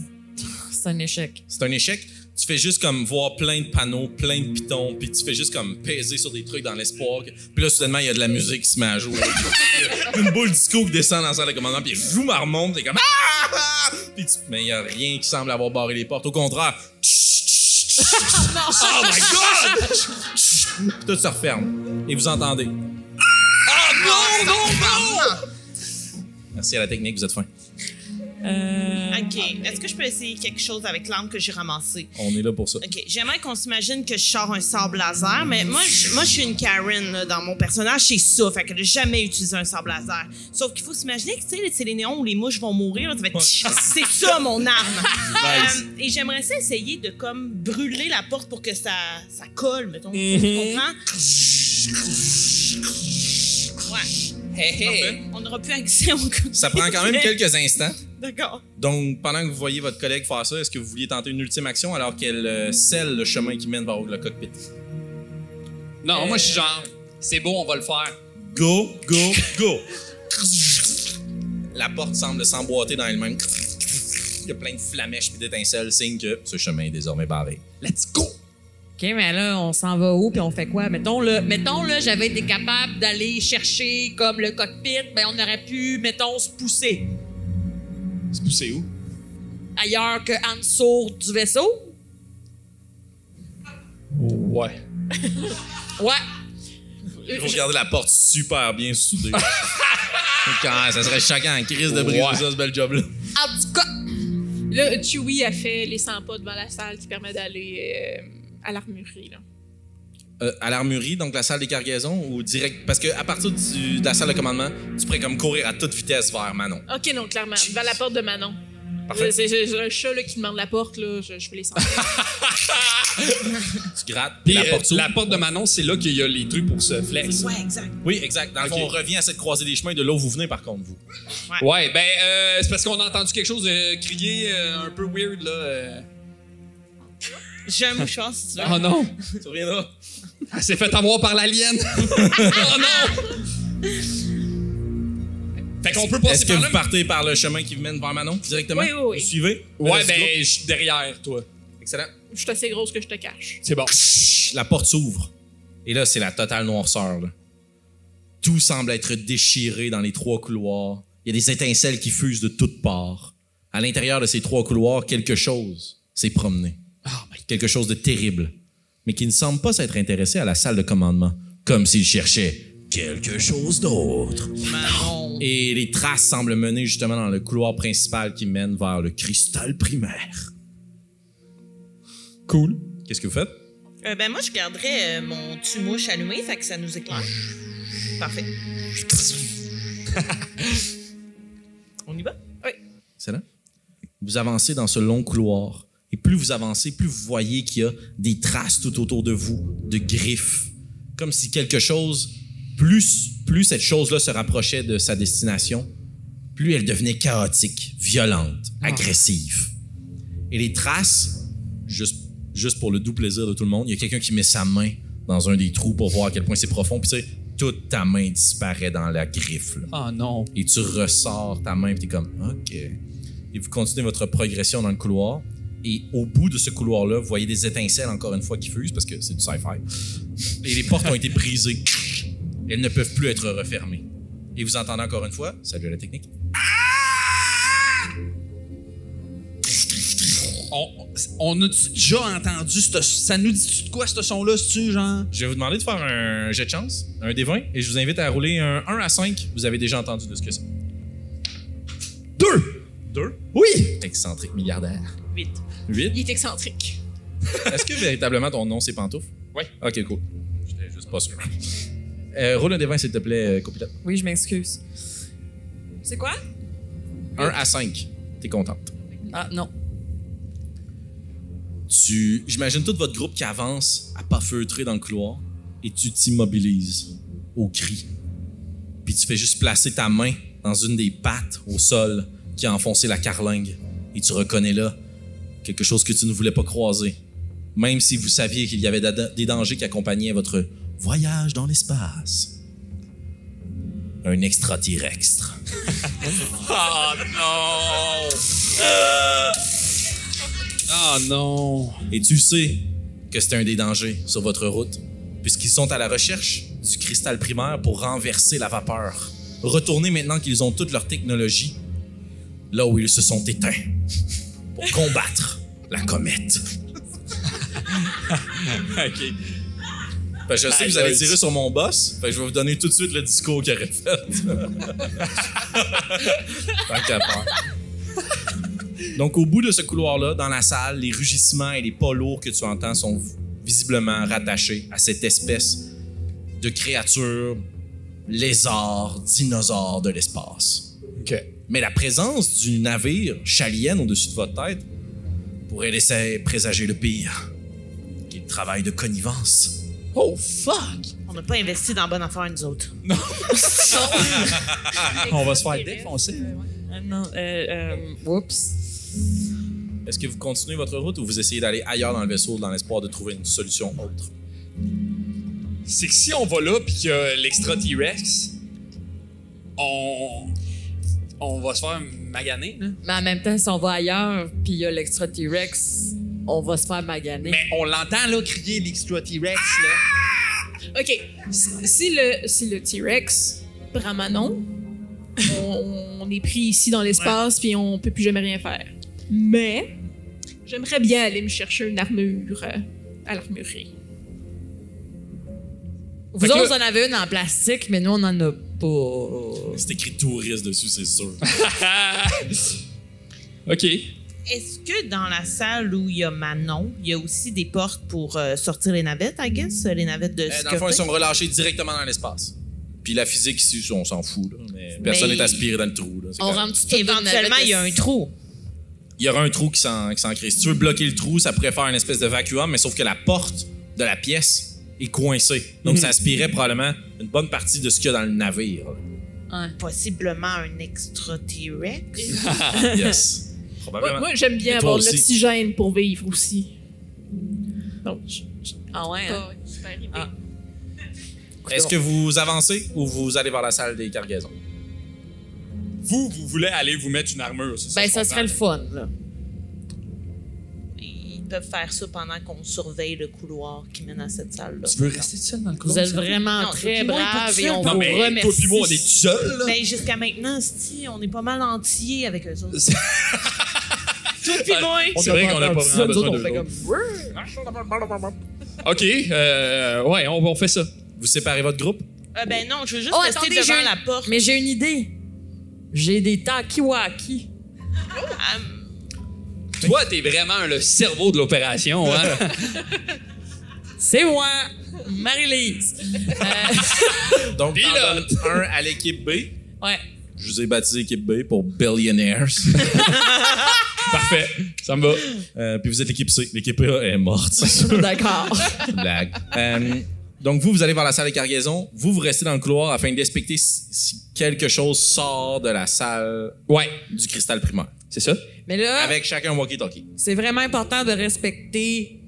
C'est un échec. C'est un échec. Tu fais juste comme voir plein de panneaux, plein de pitons, puis tu fais juste comme peser sur des trucs dans l'espoir. que- Puis là, soudainement, il y a de la musique qui se met à jouer. [laughs] Une boule disco qui descend dans la salle de commandement, puis joue ma remonte, t'es comme ah! Puis tu- Mais il y a rien qui semble avoir barré les portes. Au contraire. [laughs] oh my god! [laughs] Puis tout se referme. Et vous entendez. Ah non, non, non! Merci à la technique, vous êtes fin. Euh, OK. Est-ce que je peux essayer quelque chose avec l'arme que j'ai ramassée? On est là pour ça. OK. J'aimerais qu'on s'imagine que je sors un sable laser, mais moi, je, moi, je suis une Karen là, dans mon personnage. C'est ça. Fait que j'ai jamais utilisé un sable laser. Sauf qu'il faut s'imaginer que, tu sais, c'est les néons où les mouches vont mourir. là, ça tch- [laughs] C'est ça, mon arme. [laughs] Nice. Euh, et j'aimerais ça essayer de, comme, brûler la porte pour que ça, ça colle, mettons. Tu comprends? Ouais. Hey, hey. On n'aura plus accès au Ça prend quand même quelques instants. D'accord. Donc, pendant que vous voyez votre collègue faire ça, est-ce que vous vouliez tenter une ultime action alors qu'elle euh, scelle le chemin qui mène vers le cockpit? Non, moi, je suis genre, c'est beau, on va le faire. Go, go, go! La porte semble s'emboîter dans elle-même. Il y a plein de flamèches et d'étincelles, signe que ce chemin est désormais barré. Let's go! OK, mais là, on s'en va où puis on fait quoi? Mettons, là, mettons, là, j'avais été capable d'aller chercher comme le cockpit, ben on aurait pu, mettons, se pousser C'est poussé où? ailleurs que en dessous du vaisseau? Ouais. [laughs] Ouais. Vous regardez la porte super bien soudée. [laughs] Quand ça serait choquant en crise de briser Ouais. ça, ce bel job-là. En tout cas, Là, Chewie a fait les 100 pas devant la salle qui permet d'aller euh, à l'armurerie. là. Euh, à l'armurerie, donc la salle des cargaisons, ou direct. Parce que à partir du- de la salle de commandement, tu pourrais comme courir à toute vitesse vers Manon. Ok, non, clairement. Vers la porte de Manon. Parfait. C'est un chat là, qui demande la porte, là. Je, je fais les sentir. [laughs] Tu grattes, Puis la euh, porte la porte de Manon, c'est là qu'il y a les trucs pour se flex. Ouais, exact. Oui, exact. Dans le fond, on revient à cette croisée des chemins de là où vous venez, par contre, vous. Ouais, ben, euh, c'est parce qu'on a entendu quelque chose de crier euh, un peu weird, là. J'ai un mouchoir, si tu veux. Oh non! Tu reviendras. Elle s'est fait avoir par l'alien! [laughs] oh non! Fait qu'on peut passer Est-ce que par vous partez par le chemin qui mène vers Manon directement? Oui, oui, oui. Vous suivez? Ouais, Let's go. ben, je suis derrière toi. Excellent. Je suis assez grosse que je te cache. C'est bon. Chut, La porte s'ouvre. Et là, c'est la totale noirceur. là. Tout semble être déchiré dans les trois couloirs. Il y a des étincelles qui fusent de toutes parts. À l'intérieur de ces trois couloirs, quelque chose s'est promené. Quelque chose de terrible, mais qui ne semble pas s'être intéressé à la salle de commandement, comme s'il cherchait quelque chose d'autre. Et les traces semblent mener justement dans le couloir principal qui mène vers le cristal primaire. Cool. Qu'est-ce que vous faites? Euh, ben moi, je garderais euh, mon tue-mouche allumé, fait que ça nous éclaire. Parfait. [laughs] On y va? Excellent. Vous avancez dans ce long couloir. Et plus vous avancez, plus vous voyez qu'il y a des traces tout autour de vous, de griffes. Comme si quelque chose, plus, plus cette chose-là se rapprochait de sa destination, plus elle devenait chaotique, violente, agressive. Et les traces, juste, juste pour le doux plaisir de tout le monde, il y a quelqu'un qui met sa main dans un des trous pour voir à quel point c'est profond. Puis tu sais, toute ta main disparaît dans la griffe. là Oh non. et tu ressors ta main et t'es comme OK. Et vous continuez votre progression dans le couloir. Et au bout de ce couloir-là, vous voyez des étincelles encore une fois qui fusent parce que c'est du sci-fi. Et les portes ont été brisées. Elles ne peuvent plus être refermées. Et vous entendez encore une fois, salut à la technique, On, on a déjà entendu ce- ça nous dit de quoi ce son-là, c'est-tu genre? Je vais vous demander de faire un jet de chance, un D20, et je vous invite à rouler un 1 à 5. Vous avez déjà entendu de ce que c'est. deux. Deux? Oui. Excentrique milliardaire. Vite. 8. Il est excentrique. [laughs] Est-ce que véritablement ton nom c'est Pantoufle? Oui. Ok, cool. J'étais juste pas sûr. Euh, roule un des 20, s'il te plaît, euh, copilote. Oui, je m'excuse. C'est quoi? 1 à 5. T'es contente. Ah, non. Tu. J'imagine tout votre groupe qui avance à pas feutrer dans le couloir et tu t'immobilises au cri. Puis tu fais juste placer ta main dans une des pattes au sol qui a enfoncé la carlingue. Et tu reconnais là quelque chose que tu ne voulais pas croiser. Même si vous saviez qu'il y avait des dangers qui accompagnaient votre voyage dans l'espace. Un extraterrestre. Oh [laughs] non. Oh non. Et tu sais que c'est un des dangers sur votre route, puisqu'ils sont à la recherche du cristal primaire pour renverser la vapeur. Retourner maintenant qu'ils ont toute leur technologie là où ils se sont éteints [laughs] pour combattre la comète. [laughs] OK. Fait que je sais que vous allez tirer sur mon boss, fait que je vais vous donner tout de suite le discours qu'il aurait fait. [laughs] Tant qu'à faire. Donc, au bout de ce couloir-là, dans la salle, les rugissements et les pas lourds que tu entends sont visiblement rattachés à cette espèce de créature lézard, dinosaure de l'espace. OK. Mais la présence du navire chalienne au-dessus de votre tête pourrait laisser présager le pire, qui est le travail de connivence. Oh fuck. On n'a pas investi dans bonne affaire, nous autres. [laughs] On va se faire défoncer. Ah, non, euh, euh, oups. Est-ce que vous continuez votre route ou vous essayez d'aller ailleurs dans le vaisseau dans l'espoir de trouver une solution autre? C'est que si on va là puis qu'il y a l'extra T-Rex, on on va se faire maganer là. Mais en même temps, si on va ailleurs, puis il y a l'extra T-Rex, on va se faire maganer. Mais on l'entend là crier l'extra T-Rex là. OK. Si le, si le T-Rex prend Manon, on, on est pris ici dans l'espace puis on peut plus jamais rien faire. Mais j'aimerais bien aller me chercher une armure euh, à l'armurerie. Vous autres, vous en avez une en plastique, mais nous, on en a pas. C'est écrit touriste dessus, c'est sûr. [laughs] OK. Est-ce que dans la salle où il y a Manon, il y a aussi des portes pour euh, sortir les navettes, I guess? Les navettes de Euh, dans le fond, ils sont relâchés directement dans l'espace. Puis la physique ici, on s'en fout. Là, mais personne Mais- n'est aspiré dans le trou. Là, On rentre tout Éventuellement, il y a un trou. Il y aura un trou qui s'en qui s'en crée. Si tu veux bloquer le trou, ça pourrait faire une espèce de vacuum, mais sauf que la porte de la pièce est coincée. Donc, ça aspirait probablement une bonne partie de ce qu'il y a dans le navire. Possiblement un extra T-Rex. [laughs] [laughs] yes. Moi, Probablement. moi, j'aime bien Et toi avoir de aussi. l'oxygène pour vivre aussi. Donc, je- je- Ah ouais, hein? pas super. Ah. Est-ce que vous avancez ou vous allez vers la salle des cargaisons? Vous, vous voulez aller vous mettre une armure, c'est ça? Ben, je ça comprends. serait le fun, là. Peuvent faire ça pendant qu'on surveille le couloir qui mène à cette salle-là. Tu veux rester seul dans le Vous êtes vraiment Non, très tout et on seul. Non, vous mais remercie. toi puis moi, on est tout seuls, là. Ben, jusqu'à maintenant, si on est pas mal entiers avec eux autres. C'est- [laughs] Toi pis moi! C'est vrai qu'on a pas vraiment besoin on d'eux fait autres. comme... OK, euh, ouais, on, on fait ça. Vous séparez votre groupe? Euh, ben non, je veux juste Oh, rester attendez, devant j'ai- la porte. Mais j'ai une idée. J'ai des takiwaki. Ah, Toi, t'es vraiment le cerveau de l'opération, hein? [laughs] C'est moi, Marie-Lise. Euh, [laughs] Donc, donnes un à l'équipe B. ouais. Je vous ai baptisé équipe B pour Billionaires. [laughs] Parfait, ça me va. Euh, puis vous êtes l'équipe C. L'équipe A est morte. D'accord. Blague. Euh, donc, vous, vous allez vers la salle de cargaison. Vous, vous restez dans le couloir afin d'inspecter si, si quelque chose sort de la salle Ouais, du cristal primaire. C'est ça? Mais là, Avec chacun un walkie-talkie. c'est vraiment important de respecter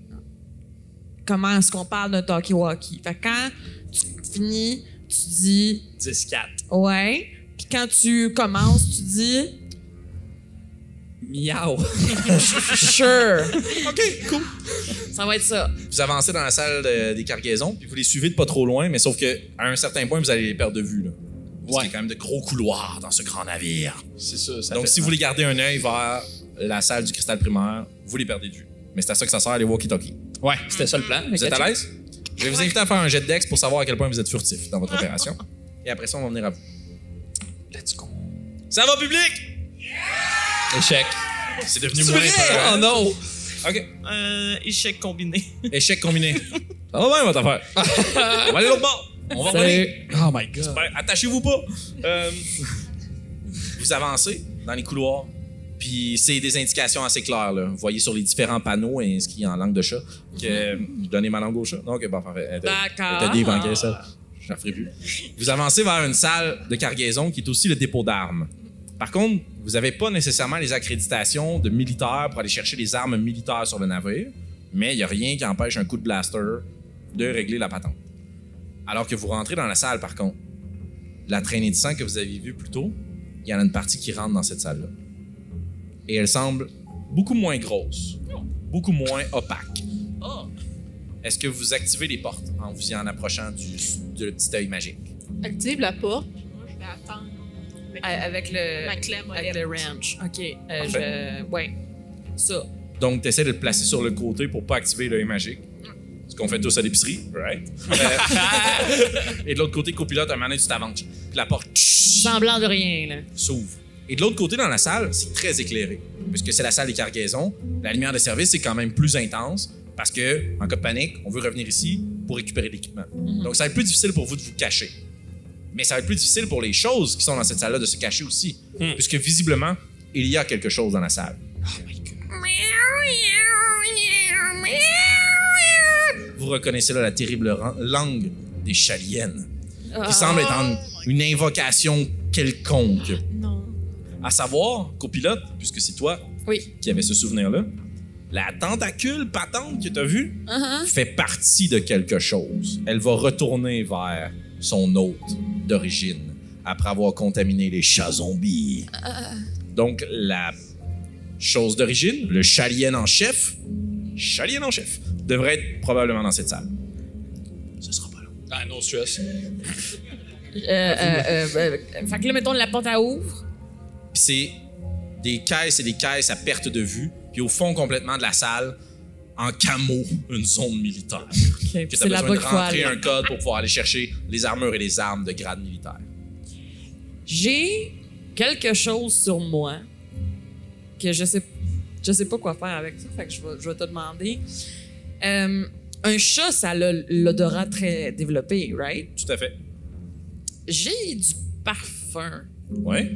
comment est-ce qu'on parle d'un talkie-walkie. Fait que quand tu finis, tu dis 10-4. ouais. Puis quand tu commences, tu dis Miaou. [laughs] sure. OK, cool. Ça va être ça. Vous avancez dans la salle de- des cargaisons, puis vous les suivez de pas trop loin, mais sauf que à un certain point, vous allez les perdre de vue. Là. Parce qu'il y a quand même de gros couloirs dans ce grand navire. C'est ça, ça Donc, fait si vous voulez garder un œil vers la salle du cristal primaire, vous les perdez de vue. Mais c'est à ça que ça sert, les walkie-talkies. Ouais, c'était ça le plan. Vous êtes à l'aise? Je vais vous inviter à faire un jet dex pour savoir à quel point vous êtes furtif dans votre opération. Et après ça, on va venir à vous. Let's go. Ça va, public? Échec. C'est devenu moins peur. Oh non! OK. euh, échec combiné. Échec combiné. [laughs] Ça va bien, votre affaire. [laughs] on va aller l'autre bord. On va revenir. Oh my god. Attachez-vous pas. Euh, vous avancez dans les couloirs, puis c'est des indications assez claires. Là. Vous voyez sur les différents panneaux inscrits en langue de chat que je donnais ma langue au chat. Donc, bon, parfait. D'accord. bien banquée, ça. Je ferai plus. Vous avancez vers une salle de cargaison qui est aussi le dépôt d'armes. Par contre, vous n'avez pas nécessairement les accréditations de militaires pour aller chercher les armes militaires sur le navire, mais il n'y a rien qui empêche un coup de blaster de régler la patente. Alors que vous rentrez dans la salle, par contre, la traînée de sang que vous avez vue plus tôt, il y en a une partie qui rentre dans cette salle-là. Et elle semble beaucoup moins grosse, beaucoup moins opaque. Est-ce que vous activez les portes en vous y en approchant du, petit œil magique? Active la porte, moi, je vais attendre. Avec Avec le, ma clé avec le ranch. OK. Euh, je... Ouais. Ça. Donc, tu essaies de le placer sur le côté pour pas activer l'œil magique. Qu'on fait tous à l'épicerie, right? [laughs] Euh, et de l'autre côté, copilote, un moment donné, tu t'avances. Puis la porte Semblant de rien, là. s'ouvre. Et de l'autre côté, dans la salle, c'est très éclairé. Puisque c'est la salle des cargaisons, la lumière de service est quand même plus intense parce que, en cas de panique, on veut revenir ici pour récupérer l'équipement. Donc, ça va être plus difficile pour vous de vous cacher. Mais ça va être plus difficile pour les choses qui sont dans cette salle-là de se cacher aussi. Puisque visiblement, il y a quelque chose dans la salle. Vous reconnaissez là la terrible langue des chaliennes, qui semble être en une invocation quelconque. Non. À savoir, copilote, puisque c'est toi Oui. qui avais ce souvenir-là, la tentacule patente que tu as vue Uh-huh. fait partie de quelque chose. Elle va retourner vers son hôte d'origine après avoir contaminé les chats zombies. Donc, la chose d'origine, le chalien en chef, chalien en chef, devrait être probablement dans cette salle. Ce sera pas long. Ah, no stress. Euh, euh, euh, euh, fait que là, mettons, la porte à ouvre. Puis c'est des caisses et des caisses à perte de vue, puis au fond complètement de la salle, en camo, une zone militaire. OK. Que C'est besoin de rentrer un code pour pouvoir aller chercher les armures et les armes de grade militaire. J'ai quelque chose sur moi que je sais, Je sais pas quoi faire avec ça, fait que je vais, je vais te demander. Euh, un chat, ça a l'odorat très développé, right? Tout à fait. J'ai du parfum. Ouais.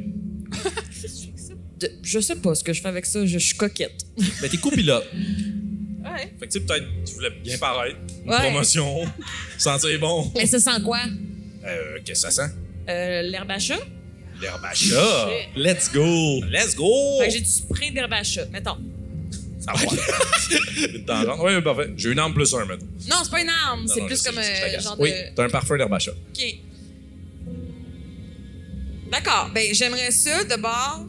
[laughs] De- je sais pas ce que je fais avec ça, je, je suis coquette. [laughs] Ben, t'es copilote. Ouais. Fait que, tu sais, peut-être, tu voulais bien paraître. Une Ouais. promotion. [laughs] sentir bon. Mais ça sent quoi? Euh, qu'est-ce que ça sent? Euh, l'herbe à chat? L'herbe à chat. Let's go! Let's go! Fait que j'ai du spray d'herbe à chat, mettons. Ça va. Une tangente. Oui, parfait. J'ai une arme plus un, maintenant. Non, c'est pas une arme, c'est plus comme t'agace. genre Oui, de. t'as un parfum chat. OK. D'accord. Ben, j'aimerais ça. D'abord,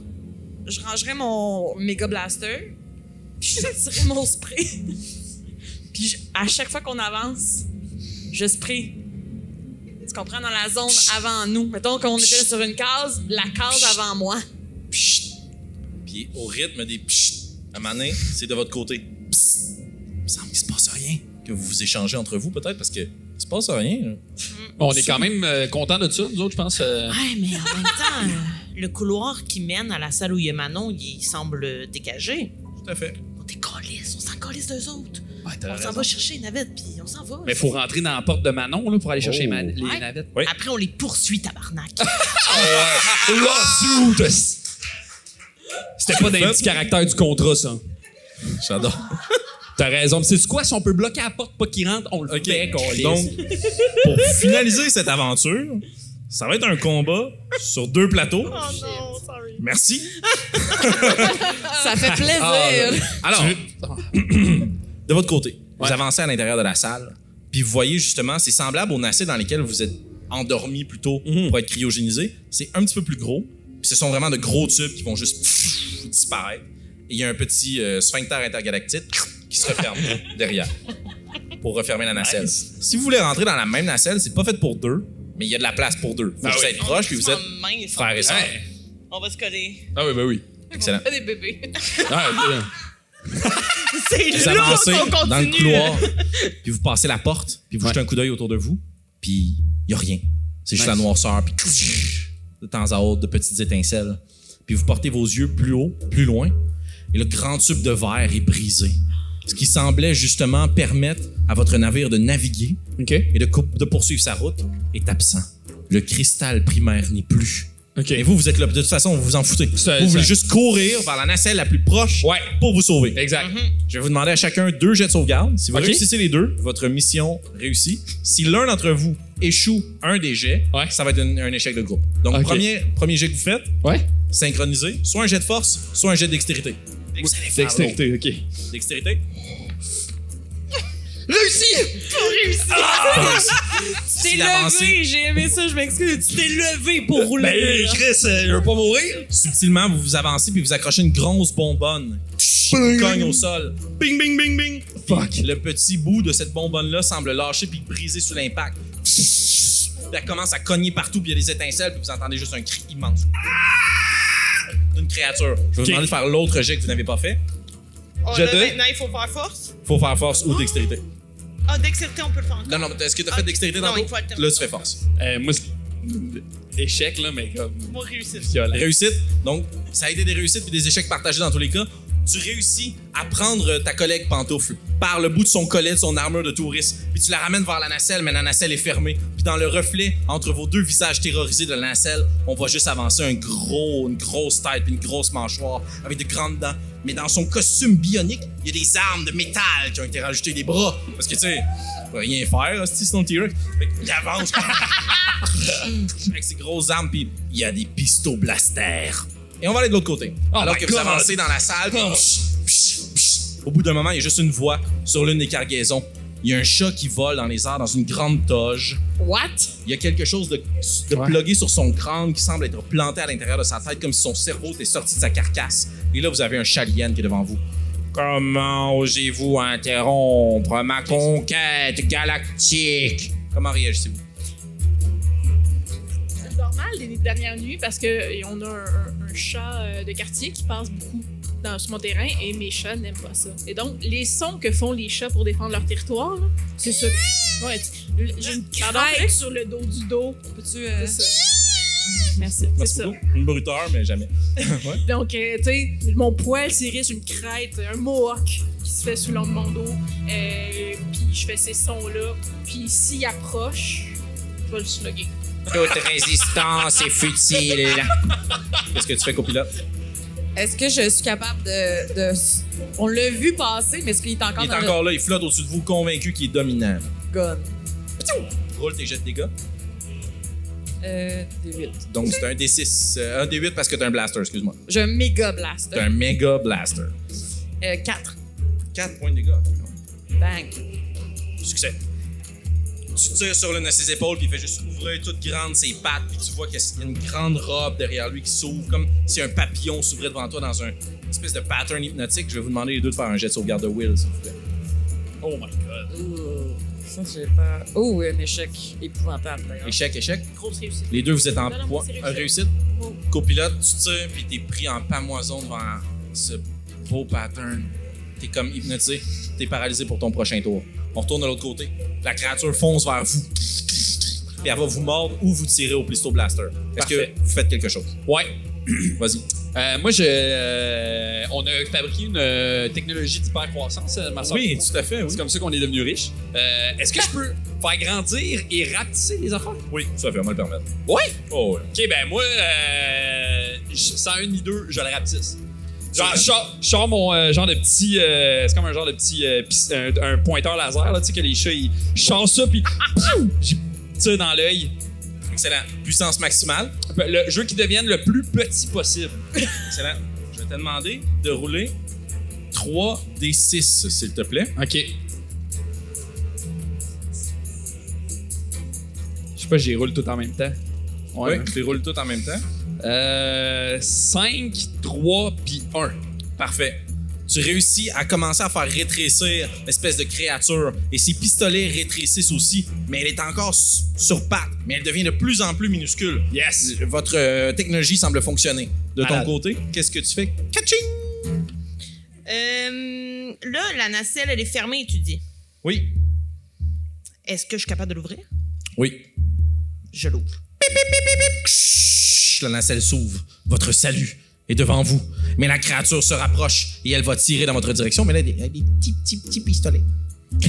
je rangerais mon méga blaster. Puis je [laughs] sortirais mon spray. puis je- à chaque fois qu'on avance, je spray. Tu comprends? Dans la zone avant nous. Mettons qu'on était sur une case, la case avant moi. Puis au rythme des psst, à c'est de votre côté. Psst. Il me semble qu'il se passe rien. Que vous vous échangez entre vous, peut-être, parce que il se passe rien. là. On est quand même euh, contents de ça, nous autres, je pense. euh. Ouais, mais en même temps, euh, [laughs] le couloir qui mène à la salle où il y a Manon, il semble dégagé. Tout à fait. On décalisse, on s'en calisse d'eux autres. Ouais, t'as On s'en raison. va chercher les navettes, puis on s'en va. Mais faut rentrer dans la porte de Manon là, pour aller chercher Oh. les Ouais. navettes. Oui. Après, on les poursuit, tabarnak. [laughs] Lawsuit! C'était pas dans les petits caractères du contrat, ça. J'adore. T'as raison. Mais c'est quoi? Si on peut bloquer la porte, pas qu'il rentre, on le OK. fait, qu'on Donc, pour finaliser cette aventure, ça va être un combat sur deux plateaux. oh non, sorry. Merci. Ça fait plaisir. Ah, Alors, [clears throat] de votre côté, Ouais. vous avancez à l'intérieur de la salle, puis vous voyez justement, c'est semblable aux nacets dans lesquels vous êtes endormi plutôt pour être cryogénisé. C'est un petit peu plus gros, puis ce sont vraiment de gros tubes qui vont juste pff, disparaître. Et il y a un petit euh, sphincter intergalactique qui se referme [laughs] derrière pour refermer la nacelle. Si vous voulez rentrer dans la même nacelle, c'est pas fait pour deux, mais il y a de la place pour deux. Ah juste oui. être proche, puis vous êtes mince. frères et sœurs. Ouais. On va se coller. Ah oui, ben oui. Excellent. des bébés. Ah, [laughs] C'est Vous avancez dans le couloir, [laughs] puis vous passez la porte, puis vous Ouais. jetez un coup d'œil autour de vous, puis il y a rien. C'est juste Nice. la noirceur, puis de temps à autre, de petites étincelles. Puis vous portez vos yeux plus haut, plus loin, et le grand tube de verre est brisé. Ce qui semblait justement permettre à votre navire de naviguer et de poursuivre sa route est absent. Le cristal primaire n'est plus. OK. Et vous, vous êtes là. De toute façon, vous vous en foutez. Ça- vous voulez ça- juste courir vers la nacelle la plus proche Ouais. pour vous sauver. Exact. Je vais vous demander à chacun deux jets de sauvegarde. Si vous Ok. réussissez les deux, votre mission réussit. Si l'un d'entre vous échoue un des jets, Ouais. ça va être un, un échec de groupe. Donc, Ok. premier, premier jet que vous faites, Ouais. synchronisé, soit un jet de force, soit un jet de dextérité. Allez faire Dextérité, Réussi! Tu [laughs] t'es Difficile d'avancer. levé, j'ai aimé ça, je m'excuse. Tu t'es levé pour rouler. Ben, Chris, euh, je veux pas mourir. Subtilement, vous vous avancez puis vous accrochez une grosse bonbonne qui cogne au sol. Bing, bing, bing, bing. Fuck. Le petit bout de cette bonbonne-là semble lâcher puis briser sous l'impact. Elle commence à cogner partout puis il y a des étincelles puis vous entendez juste un cri immense. D'une créature. Je vais vous demander de faire l'autre jet que vous n'avez pas fait. Oh, Je te- maintenant, il faut faire force. Faut faire force ou dextérité. Ah, dextérité, on peut le faire encore. Non, non, mais est-ce que t'as Ah, fait dextérité non, tantôt? il faut alterner. Là, tu fais force. Euh, moi, c'est échec, là, mais comme Moi, réussir. violent. Réussite. Donc, ça a été des réussites puis des échecs partagés dans tous les cas. Tu réussis à prendre ta collègue pantoufle par le bout de son collet, de son armure de touriste, puis tu la ramènes vers la nacelle, mais la nacelle est fermée. Puis dans le reflet entre vos deux visages terrorisés de la nacelle, on voit juste avancer un gros, une grosse tête puis une grosse mâchoire avec de grandes dents. Mais dans son costume bionique, il y a des armes de métal qui ont été rajoutées, des bras. Parce que tu sais, il rien faire, hostie, c'est ton T-Rex. Qu'il avance. [laughs] avec ses grosses armes, puis il y a des pistons blasters. Et on va aller de l'autre côté. Oh Alors que vous avancez dans la salle, psh, psh, psh. au bout d'un moment, il y a juste une voix sur l'une des cargaisons. Il y a un chat qui vole dans les airs dans une grande toge. What? Il y a quelque chose de, de Ouais. plugué sur son crâne qui semble être planté à l'intérieur de sa tête, comme si son cerveau était sorti de sa carcasse. Et là, vous avez un chalien qui est devant vous. Comment osez-vous interrompre ma conquête galactique? Comment réagissez-vous? C'est normal les dernières nuits parce que on a un, un- un chat euh, de quartier qui passe beaucoup dans, sur mon terrain et mes chats n'aiment pas ça. Et donc, les sons que font les chats pour défendre leur territoire, c'est ça. Ouais, j'ai une crête sur le dos du dos. Peux-tu. euh, C'est ça. Merci. C'est Merci ça. beaucoup. Une bruteur, mais jamais. [laughs] Donc, euh, tu sais, mon poil s'irrisse une crête, un mohawk qui se fait sous le long de mon dos. Euh, puis je fais ces sons-là. Puis s'il approche, je vais le slugger. Toute résistance est futile. Qu'est-ce que tu fais, copilote? Est-ce que je suis capable de. de- On l'a vu passer, mais est-ce qu'il est encore Il est dans encore là, il flotte au-dessus de vous, convaincu qu'il est dominant. gun? Roule tes jets de dégâts. Euh, D8. Donc, c'est un D6. euh, un D8 parce que t'as un blaster, excuse-moi. J'ai un méga blast. T'as un méga blaster. Euh, 4. 4 points de dégâts. Bang. Succès. Tu tires sur l'une de ses épaules, puis il fait juste ouvrir toute grande ses pattes, puis tu vois qu'il y a une grande robe derrière lui qui s'ouvre, comme si un papillon s'ouvrait devant toi dans un une espèce de pattern hypnotique. Je vais vous demander les deux de faire un jet de sauvegarde de Will, s'il vous plaît. Oh my god. Ouh, ça, j'ai pas. Oh, un échec épouvantable, d'ailleurs. Échec, échec. Grosse réussite. Les deux, vous êtes en Non, non, poids. c'est Un réussite. réussite. Oh. Copilote, tu tires, puis t'es pris en pamoison devant ce beau pattern. T'es comme hypnotisé. T'es paralysé pour ton prochain tour. On retourne de l'autre côté. La créature fonce vers vous. Puis elle va vous mordre ou vous tirer au Plisto Blaster. Est-ce que vous faites quelque chose? Ouais. [clears throat] Vas-y. Euh, moi, je, euh, on a fabriqué une euh, technologie d'hypercroissance, ma soeur. Oui, tout à fait, oui. C'est comme ça qu'on est devenu riche. Est-ce que je peux faire grandir et rapetisser les affaires? Oui, à fait, va le permettre. Ouais. Oh. Ok, ben moi, euh, sans un ni deux, je le rapetisse. Genre, je sors- je sors mon euh, genre de petit. euh, c'est comme un genre de petit. euh, pis- un, un pointeur laser, là, tu sais, que les chats, ils. Je sors ça, puis. tire dans l'œil. Excellent. Puissance maximale. Le, je veux qu'il devienne le plus petit possible. Excellent. Je vais te demander de rouler 3 des 6, s'il te plaît. Ok. Je sais pas, j'y roule tout en même temps. Oui, tu les roules tout en même temps. Euh. 5, 3, puis 1. Parfait. Tu réussis à commencer à faire rétrécir l'espèce de créature. Et ses pistolets rétrécissent aussi, mais elle est encore sur pattes. Mais elle devient de plus en plus minuscule. Yes! Votre euh, technologie semble fonctionner. De ton côté, qu'est-ce que tu fais? Catching! Euh, là, la nacelle, elle est fermée, étudiée. Oui. Est-ce que je suis capable de l'ouvrir? Oui. Je l'ouvre. Chut, la nacelle s'ouvre. Votre salut est devant vous. Mais la créature se rapproche et elle va tirer dans votre direction. Mais là, elle a des, petits, petits, petits pistolets. [laughs]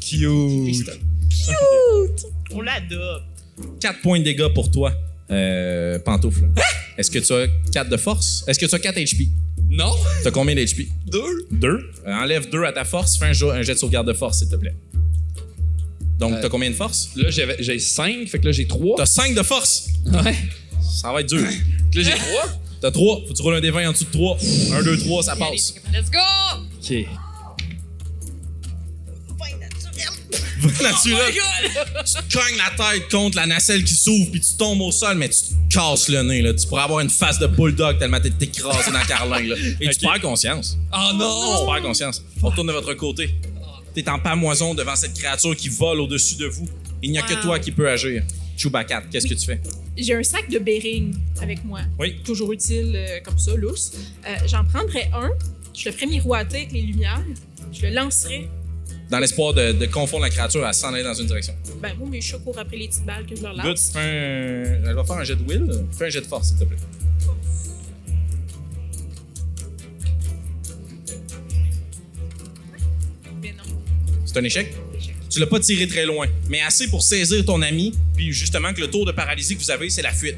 Cute! pistolets. On l'adopte. 4 points de dégâts pour toi, euh, pantoufle. Est-ce que tu as 4 de force? Est-ce que tu as 4 HP? Non! T'as combien d'HP? 2! 2. enlève 2 à ta force. Fais un jet de sauvegarde de force, s'il te plaît. Donc, Euh, t'as combien de force? Là, j'avais- j'ai 5, fait que là, j'ai 3. T'as 5 de force! Ouais. Ça va être dur. Là, j'ai 3. T'as 3. Faut que tu roules un des 20 en dessous de 3. 1, 2, 3, ça passe. Let's go! Ok. Fin naturel. Naturel. tu te cognes la tête contre la nacelle qui s'ouvre, puis tu tombes au sol, mais tu te casses le nez. Là. Tu pourrais avoir une face de bulldog tellement t'es écrasé dans le carlin. Là. Et tu perds conscience. Oh Tu non! perds conscience. On retourne de votre côté. T'es en pamoison devant cette créature qui vole au-dessus de vous. Il n'y a que toi qui peux agir. Chewbacca, qu'est-ce que tu fais? J'ai un sac de Bering avec moi. Oui. Toujours utile euh, comme ça, lousse. Euh, J'en prendrais un, je le ferais miroiter avec les lumières, je le lancerais. Dans l'espoir de, de confondre la créature à s'en aller dans une direction. Ben, moi, mes chats courent après les petites balles que je leur Good, lance. fais un... Elle va faire un jet de will. Fais un jet de force, s'il te plaît. C'est un échec? Tu l'as pas tiré très loin, mais assez pour saisir ton ami, puis justement que le tour de paralysie que vous avez, c'est la fuite.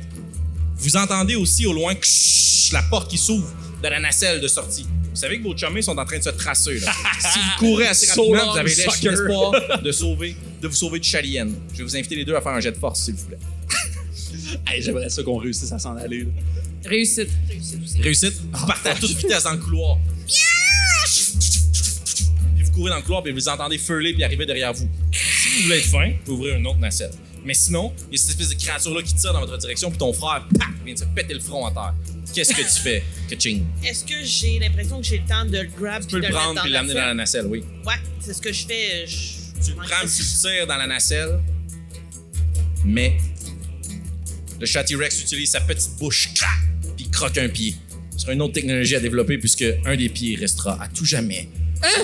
Vous entendez aussi au loin ksh, la porte qui s'ouvre de la nacelle de sortie. Vous savez que vos chummés sont en train de se tracer. Là. [laughs] si vous courez assez rapidement, vous avez l'espoir [laughs] de, sauver, de vous sauver de Chalienne. Je vais vous inviter les deux à faire un jet de force, s'il vous plaît. [laughs] Hey, J'aimerais ça qu'on réussisse à s'en aller. là. Réussite. Réussite. Réussite, vous partez à toute vitesse dans le couloir. Dans le couloir, puis vous entendez furler puis arriver derrière vous. Si vous voulez être fin, vous pouvez ouvrir une autre nacelle. Mais sinon, il y a cette espèce de créature-là qui tire dans votre direction, puis ton frère, paf, vient de se péter le front à terre. Qu'est-ce que tu fais, [laughs] Kaching? Est-ce que j'ai l'impression que j'ai le temps de le grab Tu peux le prendre puis l'amener dans la nacelle, oui. Ouais, c'est ce que je fais. Je... Tu le prends, tu le tires dans la nacelle, mais le chat T-Rex utilise sa petite bouche, puis croque un pied. Ce sera une autre technologie à développer puisque un des pieds restera à tout jamais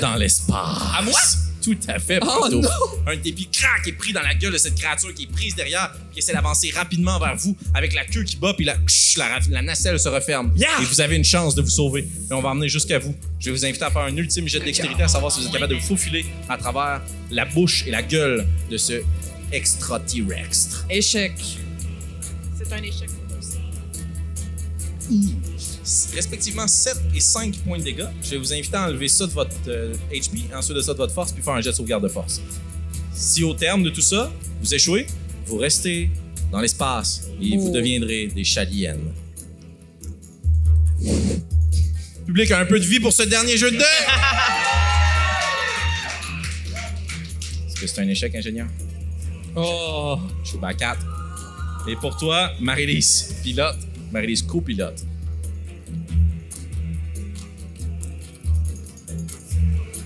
dans l'espace. À moi? Tout à fait, Oh non! Un débit crack est pris dans la gueule de cette créature qui est prise derrière, qui essaie d'avancer rapidement vers vous avec la queue qui bat, puis la, la, la nacelle se referme. Et vous avez une chance de vous sauver. Et on va emmener jusqu'à vous. Je vais vous inviter à faire un ultime jet de dextérité à savoir si vous êtes capable de vous faufiler à travers la bouche et la gueule de ce extra T-Rex. Échec. C'est un échec. Respectivement 7 et 5 points de dégâts. Je vais vous inviter à enlever ça de votre euh, HP, ensuite de ça de votre force, puis faire un jet de sauvegarde de force. Si au terme de tout ça, vous échouez, vous restez dans l'espace et vous deviendrez des chaliennes. Public a un peu de vie pour ce dernier jeu de dés! [laughs] Est-ce que c'est un échec, ingénieur? Oh! Je suis à 4. Et pour toi, Marie-Lise, pilote. Marie-Lise, copilote.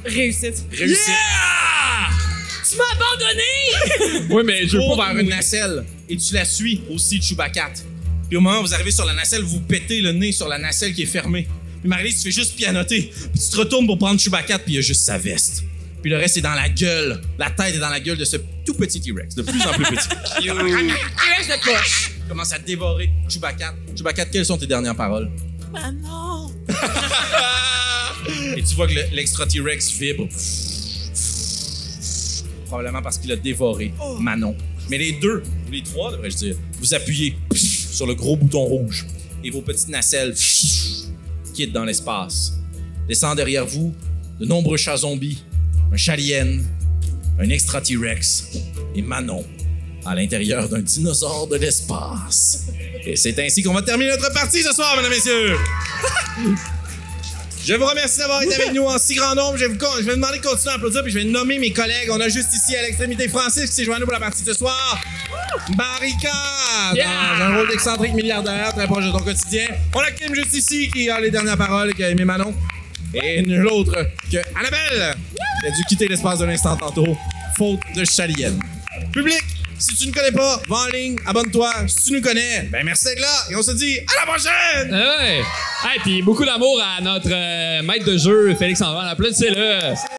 Réussite. Réussite. Tu m'as abandonné! [laughs] Oui, mais je veux Cours pas vers une nacelle et tu la suis aussi, Chewbacca. Puis au moment où vous arrivez sur la nacelle, vous pétez le nez sur la nacelle qui est fermée. Puis Marie-Lise, tu fais juste pianoter. Puis tu te retournes pour prendre Chewbacca, puis il y a juste sa veste. Puis le reste est dans la gueule. La tête est dans la gueule de ce tout petit T-Rex, de plus en plus petit. [laughs] T-Rex de poche. Il commence à dévorer Chewbacca. Chewbacca, quelles sont tes dernières paroles? Manon! [laughs] Et tu vois que le- l'extra T-Rex vibre. Probablement parce qu'il a dévoré Manon. Mais les deux, ou les trois, devrais-je dire, vous appuyez sur le gros bouton rouge et vos petites nacelles quittent dans l'espace. Descend derrière vous de nombreux chats zombies, un chalien, un extra T-Rex et Manon à l'intérieur d'un dinosaure de l'espace. Et c'est ainsi qu'on va terminer notre partie ce soir, mesdames et messieurs. [laughs] Je vous remercie d'avoir été avec nous en si grand nombre. Je vais vous, con- je vais vous demander de continuer à applaudir, puis je vais nommer mes collègues. On a juste ici à l'extrémité Francis qui s'est joint à nous pour la partie de ce soir. Barricade, dans un rôle d'excentrique milliardaire, très proche de ton quotidien. On a Kim juste ici qui a les dernières paroles, qui a aimé Manon. Et nul autre que Annabelle, qui a dû quitter l'espace d'un instant tantôt, faute de chalienne. Public, si tu ne connais pas, va en ligne, abonne-toi. Si tu nous connais, ben merci d'être là et on se dit à la prochaine! Ouais! Hey, puis beaucoup d'amour à notre euh, maître de jeu, Félix André. Applaudissez-le!